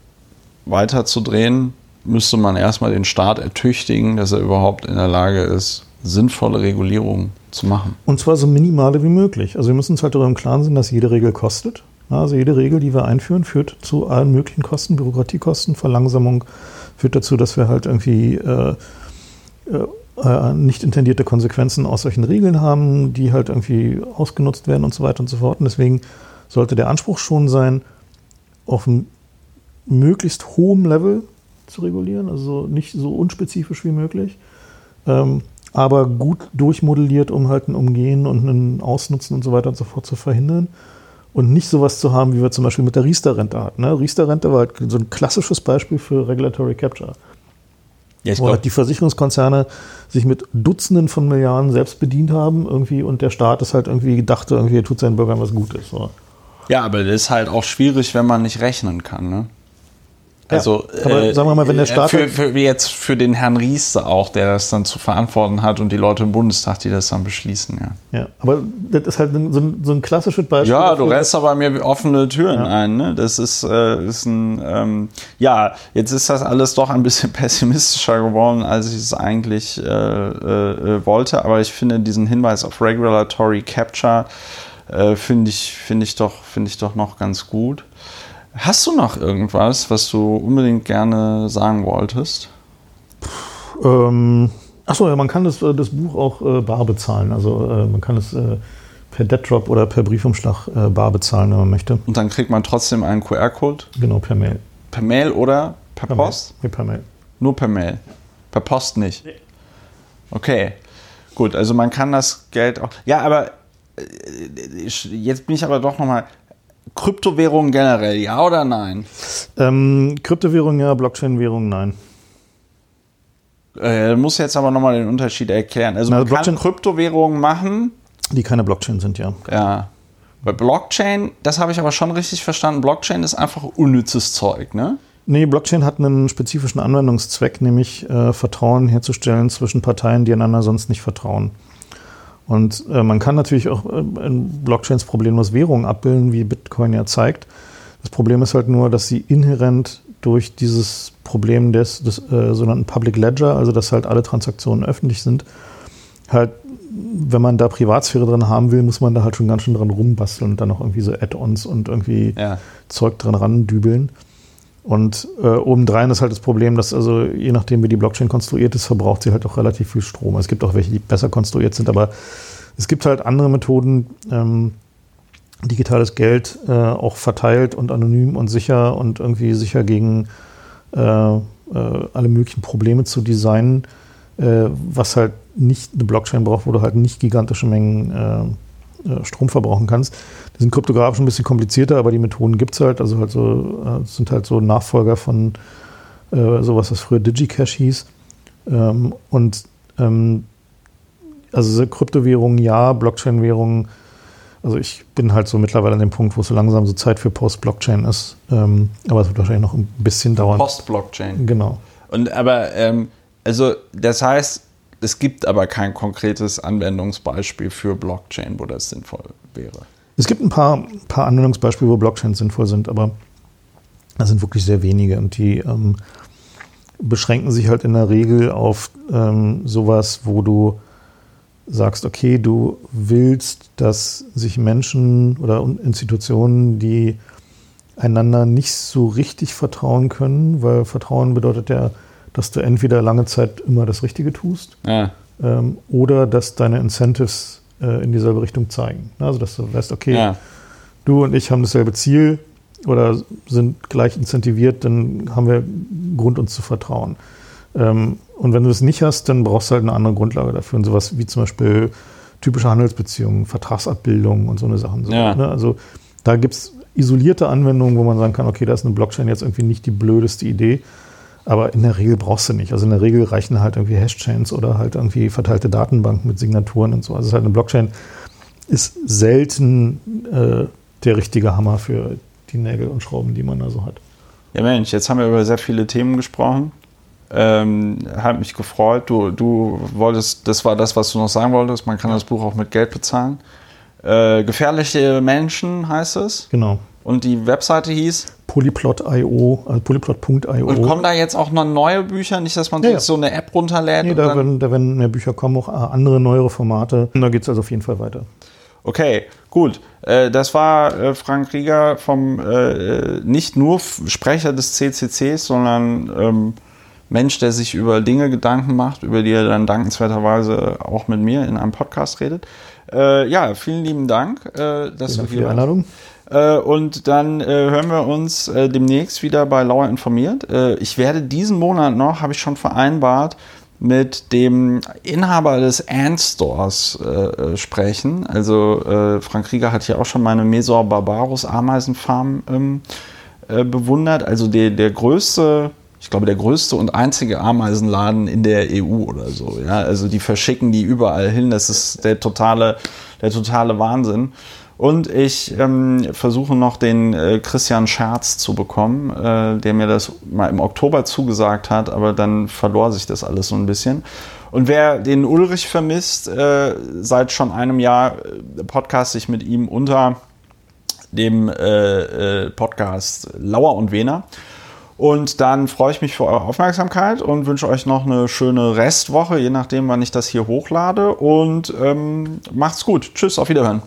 weiterzudrehen, müsste man erstmal den Staat ertüchtigen, dass er überhaupt in der Lage ist, sinnvolle Regulierung zu machen. Und zwar so minimale wie möglich. Also wir müssen uns halt darüber im Klaren sein, dass jede Regel kostet. Also jede Regel, die wir einführen, führt zu allen möglichen Kosten, Bürokratiekosten, Verlangsamung, führt dazu, dass wir halt irgendwie äh, äh, nicht intendierte Konsequenzen aus solchen Regeln haben, die halt irgendwie ausgenutzt werden und so weiter und so fort. Und deswegen sollte der Anspruch schon sein, auf einem möglichst hohem Level zu regulieren, also nicht so unspezifisch wie möglich, ähm, aber gut durchmodelliert, um halt ein Umgehen und ein Ausnutzen und so weiter und so fort zu verhindern. Und nicht sowas zu haben, wie wir zum Beispiel mit der Riester-Rente hatten. Ne? Riester-Rente war halt so ein klassisches Beispiel für Regulatory Capture. Ja, wo halt die Versicherungskonzerne sich mit Dutzenden von Milliarden selbst bedient haben irgendwie und der Staat ist halt irgendwie dachte, irgendwie er tut seinen Bürgern was Gutes. So. Ja, aber das ist halt auch schwierig, wenn man nicht rechnen kann. Ne? Also, ja, aber äh, sagen wir mal, wenn der äh, Staat. Für, für, jetzt für den Herrn Riester auch, der das dann zu verantworten hat und die Leute im Bundestag, die das dann beschließen, ja. Ja, aber das ist halt so ein, so ein klassisches Beispiel. Ja, du rennst aber mir offene Türen ja. ein, ne? Das ist, äh, ist ein. Ähm, ja, jetzt ist das alles doch ein bisschen [laughs] pessimistischer geworden, als ich es eigentlich äh, äh, wollte, aber ich finde diesen Hinweis auf Regulatory Capture. Äh, finde ich, find ich, doch, find ich doch noch ganz gut. Hast du noch irgendwas, was du unbedingt gerne sagen wolltest? Ähm, achso, ja, man kann das, äh, das Buch auch äh, bar bezahlen. Also äh, man kann es äh, per Dead-Drop oder per Briefumschlag äh, bar bezahlen, wenn man möchte. Und dann kriegt man trotzdem einen QR-Code? Genau, per Mail. Per Mail oder per, per Post? Mail. Nee, per Mail. Nur per Mail. Per Post nicht. Nee. Okay. Gut, also man kann das Geld auch. Ja, aber äh, jetzt bin ich aber doch nochmal. Kryptowährungen generell, ja oder nein? Ähm, Kryptowährungen ja, Blockchain-Währungen nein. Äh, muss jetzt aber nochmal den Unterschied erklären. Also, Na, man kann Kryptowährungen machen. Die keine Blockchain sind, ja. Ja. Bei Blockchain, das habe ich aber schon richtig verstanden, Blockchain ist einfach unnützes Zeug, ne? Nee, Blockchain hat einen spezifischen Anwendungszweck, nämlich äh, Vertrauen herzustellen zwischen Parteien, die einander sonst nicht vertrauen. Und äh, man kann natürlich auch äh, in Blockchains problemlos Währungen abbilden, wie Bitcoin ja zeigt. Das Problem ist halt nur, dass sie inhärent durch dieses Problem des, des äh, sogenannten Public Ledger, also dass halt alle Transaktionen öffentlich sind, halt, wenn man da Privatsphäre drin haben will, muss man da halt schon ganz schön dran rumbasteln und dann noch irgendwie so Add-ons und irgendwie ja. Zeug dran randübeln. Und äh, obendrein ist halt das Problem, dass also je nachdem, wie die Blockchain konstruiert ist, verbraucht sie halt auch relativ viel Strom. Es gibt auch welche, die besser konstruiert sind, aber es gibt halt andere Methoden, ähm, digitales Geld äh, auch verteilt und anonym und sicher und irgendwie sicher gegen äh, äh, alle möglichen Probleme zu designen, äh, was halt nicht eine Blockchain braucht, wo du halt nicht gigantische Mengen äh, Strom verbrauchen kannst. Die sind kryptografisch ein bisschen komplizierter, aber die Methoden gibt es halt. Also halt so, sind halt so Nachfolger von sowas, was früher DigiCash hieß. Ähm, und ähm, also Kryptowährungen ja, Blockchain-Währungen also ich bin halt so mittlerweile an dem Punkt, wo es so langsam so Zeit für Post-Blockchain ist. Ähm, aber es wird wahrscheinlich noch ein bisschen dauern. Post-Blockchain. Genau. Und aber, ähm, also das heißt, es gibt aber kein konkretes Anwendungsbeispiel für Blockchain, wo das sinnvoll wäre. Es gibt ein paar, paar Anwendungsbeispiele, wo Blockchains sinnvoll sind, aber das sind wirklich sehr wenige und die ähm, beschränken sich halt in der Regel auf ähm, sowas, wo du sagst, okay, du willst, dass sich Menschen oder Institutionen, die einander nicht so richtig vertrauen können, weil Vertrauen bedeutet ja, dass du entweder lange Zeit immer das Richtige tust ja. ähm, oder dass deine Incentives äh, in dieselbe Richtung zeigen. Also dass du weißt, okay, ja. du und ich haben dasselbe Ziel oder sind gleich incentiviert, dann haben wir Grund, uns zu vertrauen. Ähm, und wenn du es nicht hast, dann brauchst du halt eine andere Grundlage dafür. Und sowas wie zum Beispiel typische Handelsbeziehungen, Vertragsabbildungen und so eine Sachen. Ja. Ne? Also da gibt es isolierte Anwendungen, wo man sagen kann, okay, da ist eine Blockchain jetzt irgendwie nicht die blödeste Idee. Aber in der Regel brauchst du nicht. Also in der Regel reichen halt irgendwie Hashchains oder halt irgendwie verteilte Datenbanken mit Signaturen und so. Also halt eine Blockchain ist selten äh, der richtige Hammer für die Nägel und Schrauben, die man da so hat. Ja Mensch, jetzt haben wir über sehr viele Themen gesprochen. Ähm, hat mich gefreut. Du, du wolltest, das war das, was du noch sagen wolltest. Man kann das Buch auch mit Geld bezahlen. Äh, gefährliche Menschen heißt es. Genau. Und die Webseite hieß? Polyplot.io, also polyplot.io. Und kommen da jetzt auch noch neue Bücher? Nicht, dass man ja, ja. so eine App runterlädt? Nee, da werden, da werden mehr Bücher kommen, auch andere, neuere Formate. Und da geht es also auf jeden Fall weiter. Okay, gut. Äh, das war äh, Frank Rieger vom äh, nicht nur Sprecher des CCCs, sondern ähm, Mensch, der sich über Dinge Gedanken macht, über die er dann dankenswerterweise auch mit mir in einem Podcast redet. Äh, ja, vielen lieben Dank, äh, dass vielen du hier Einladung. Äh, und dann äh, hören wir uns äh, demnächst wieder bei Lauer informiert. Äh, ich werde diesen Monat noch, habe ich schon vereinbart, mit dem Inhaber des Ant Stores sprechen. Also Frank Rieger hat hier auch schon meine Mesor Barbarus Ameisenfarm ähm, bewundert. Also der, der größte ich glaube, der größte und einzige Ameisenladen in der EU oder so. Ja? Also die verschicken die überall hin. Das ist der totale, der totale Wahnsinn. Und ich ähm, versuche noch den äh, Christian Scherz zu bekommen, äh, der mir das mal im Oktober zugesagt hat, aber dann verlor sich das alles so ein bisschen. Und wer den Ulrich vermisst, äh, seit schon einem Jahr äh, podcast ich mit ihm unter dem äh, äh, Podcast Lauer und Wehner. Und dann freue ich mich für eure Aufmerksamkeit und wünsche euch noch eine schöne Restwoche, je nachdem, wann ich das hier hochlade. Und ähm, macht's gut. Tschüss, auf Wiederhören.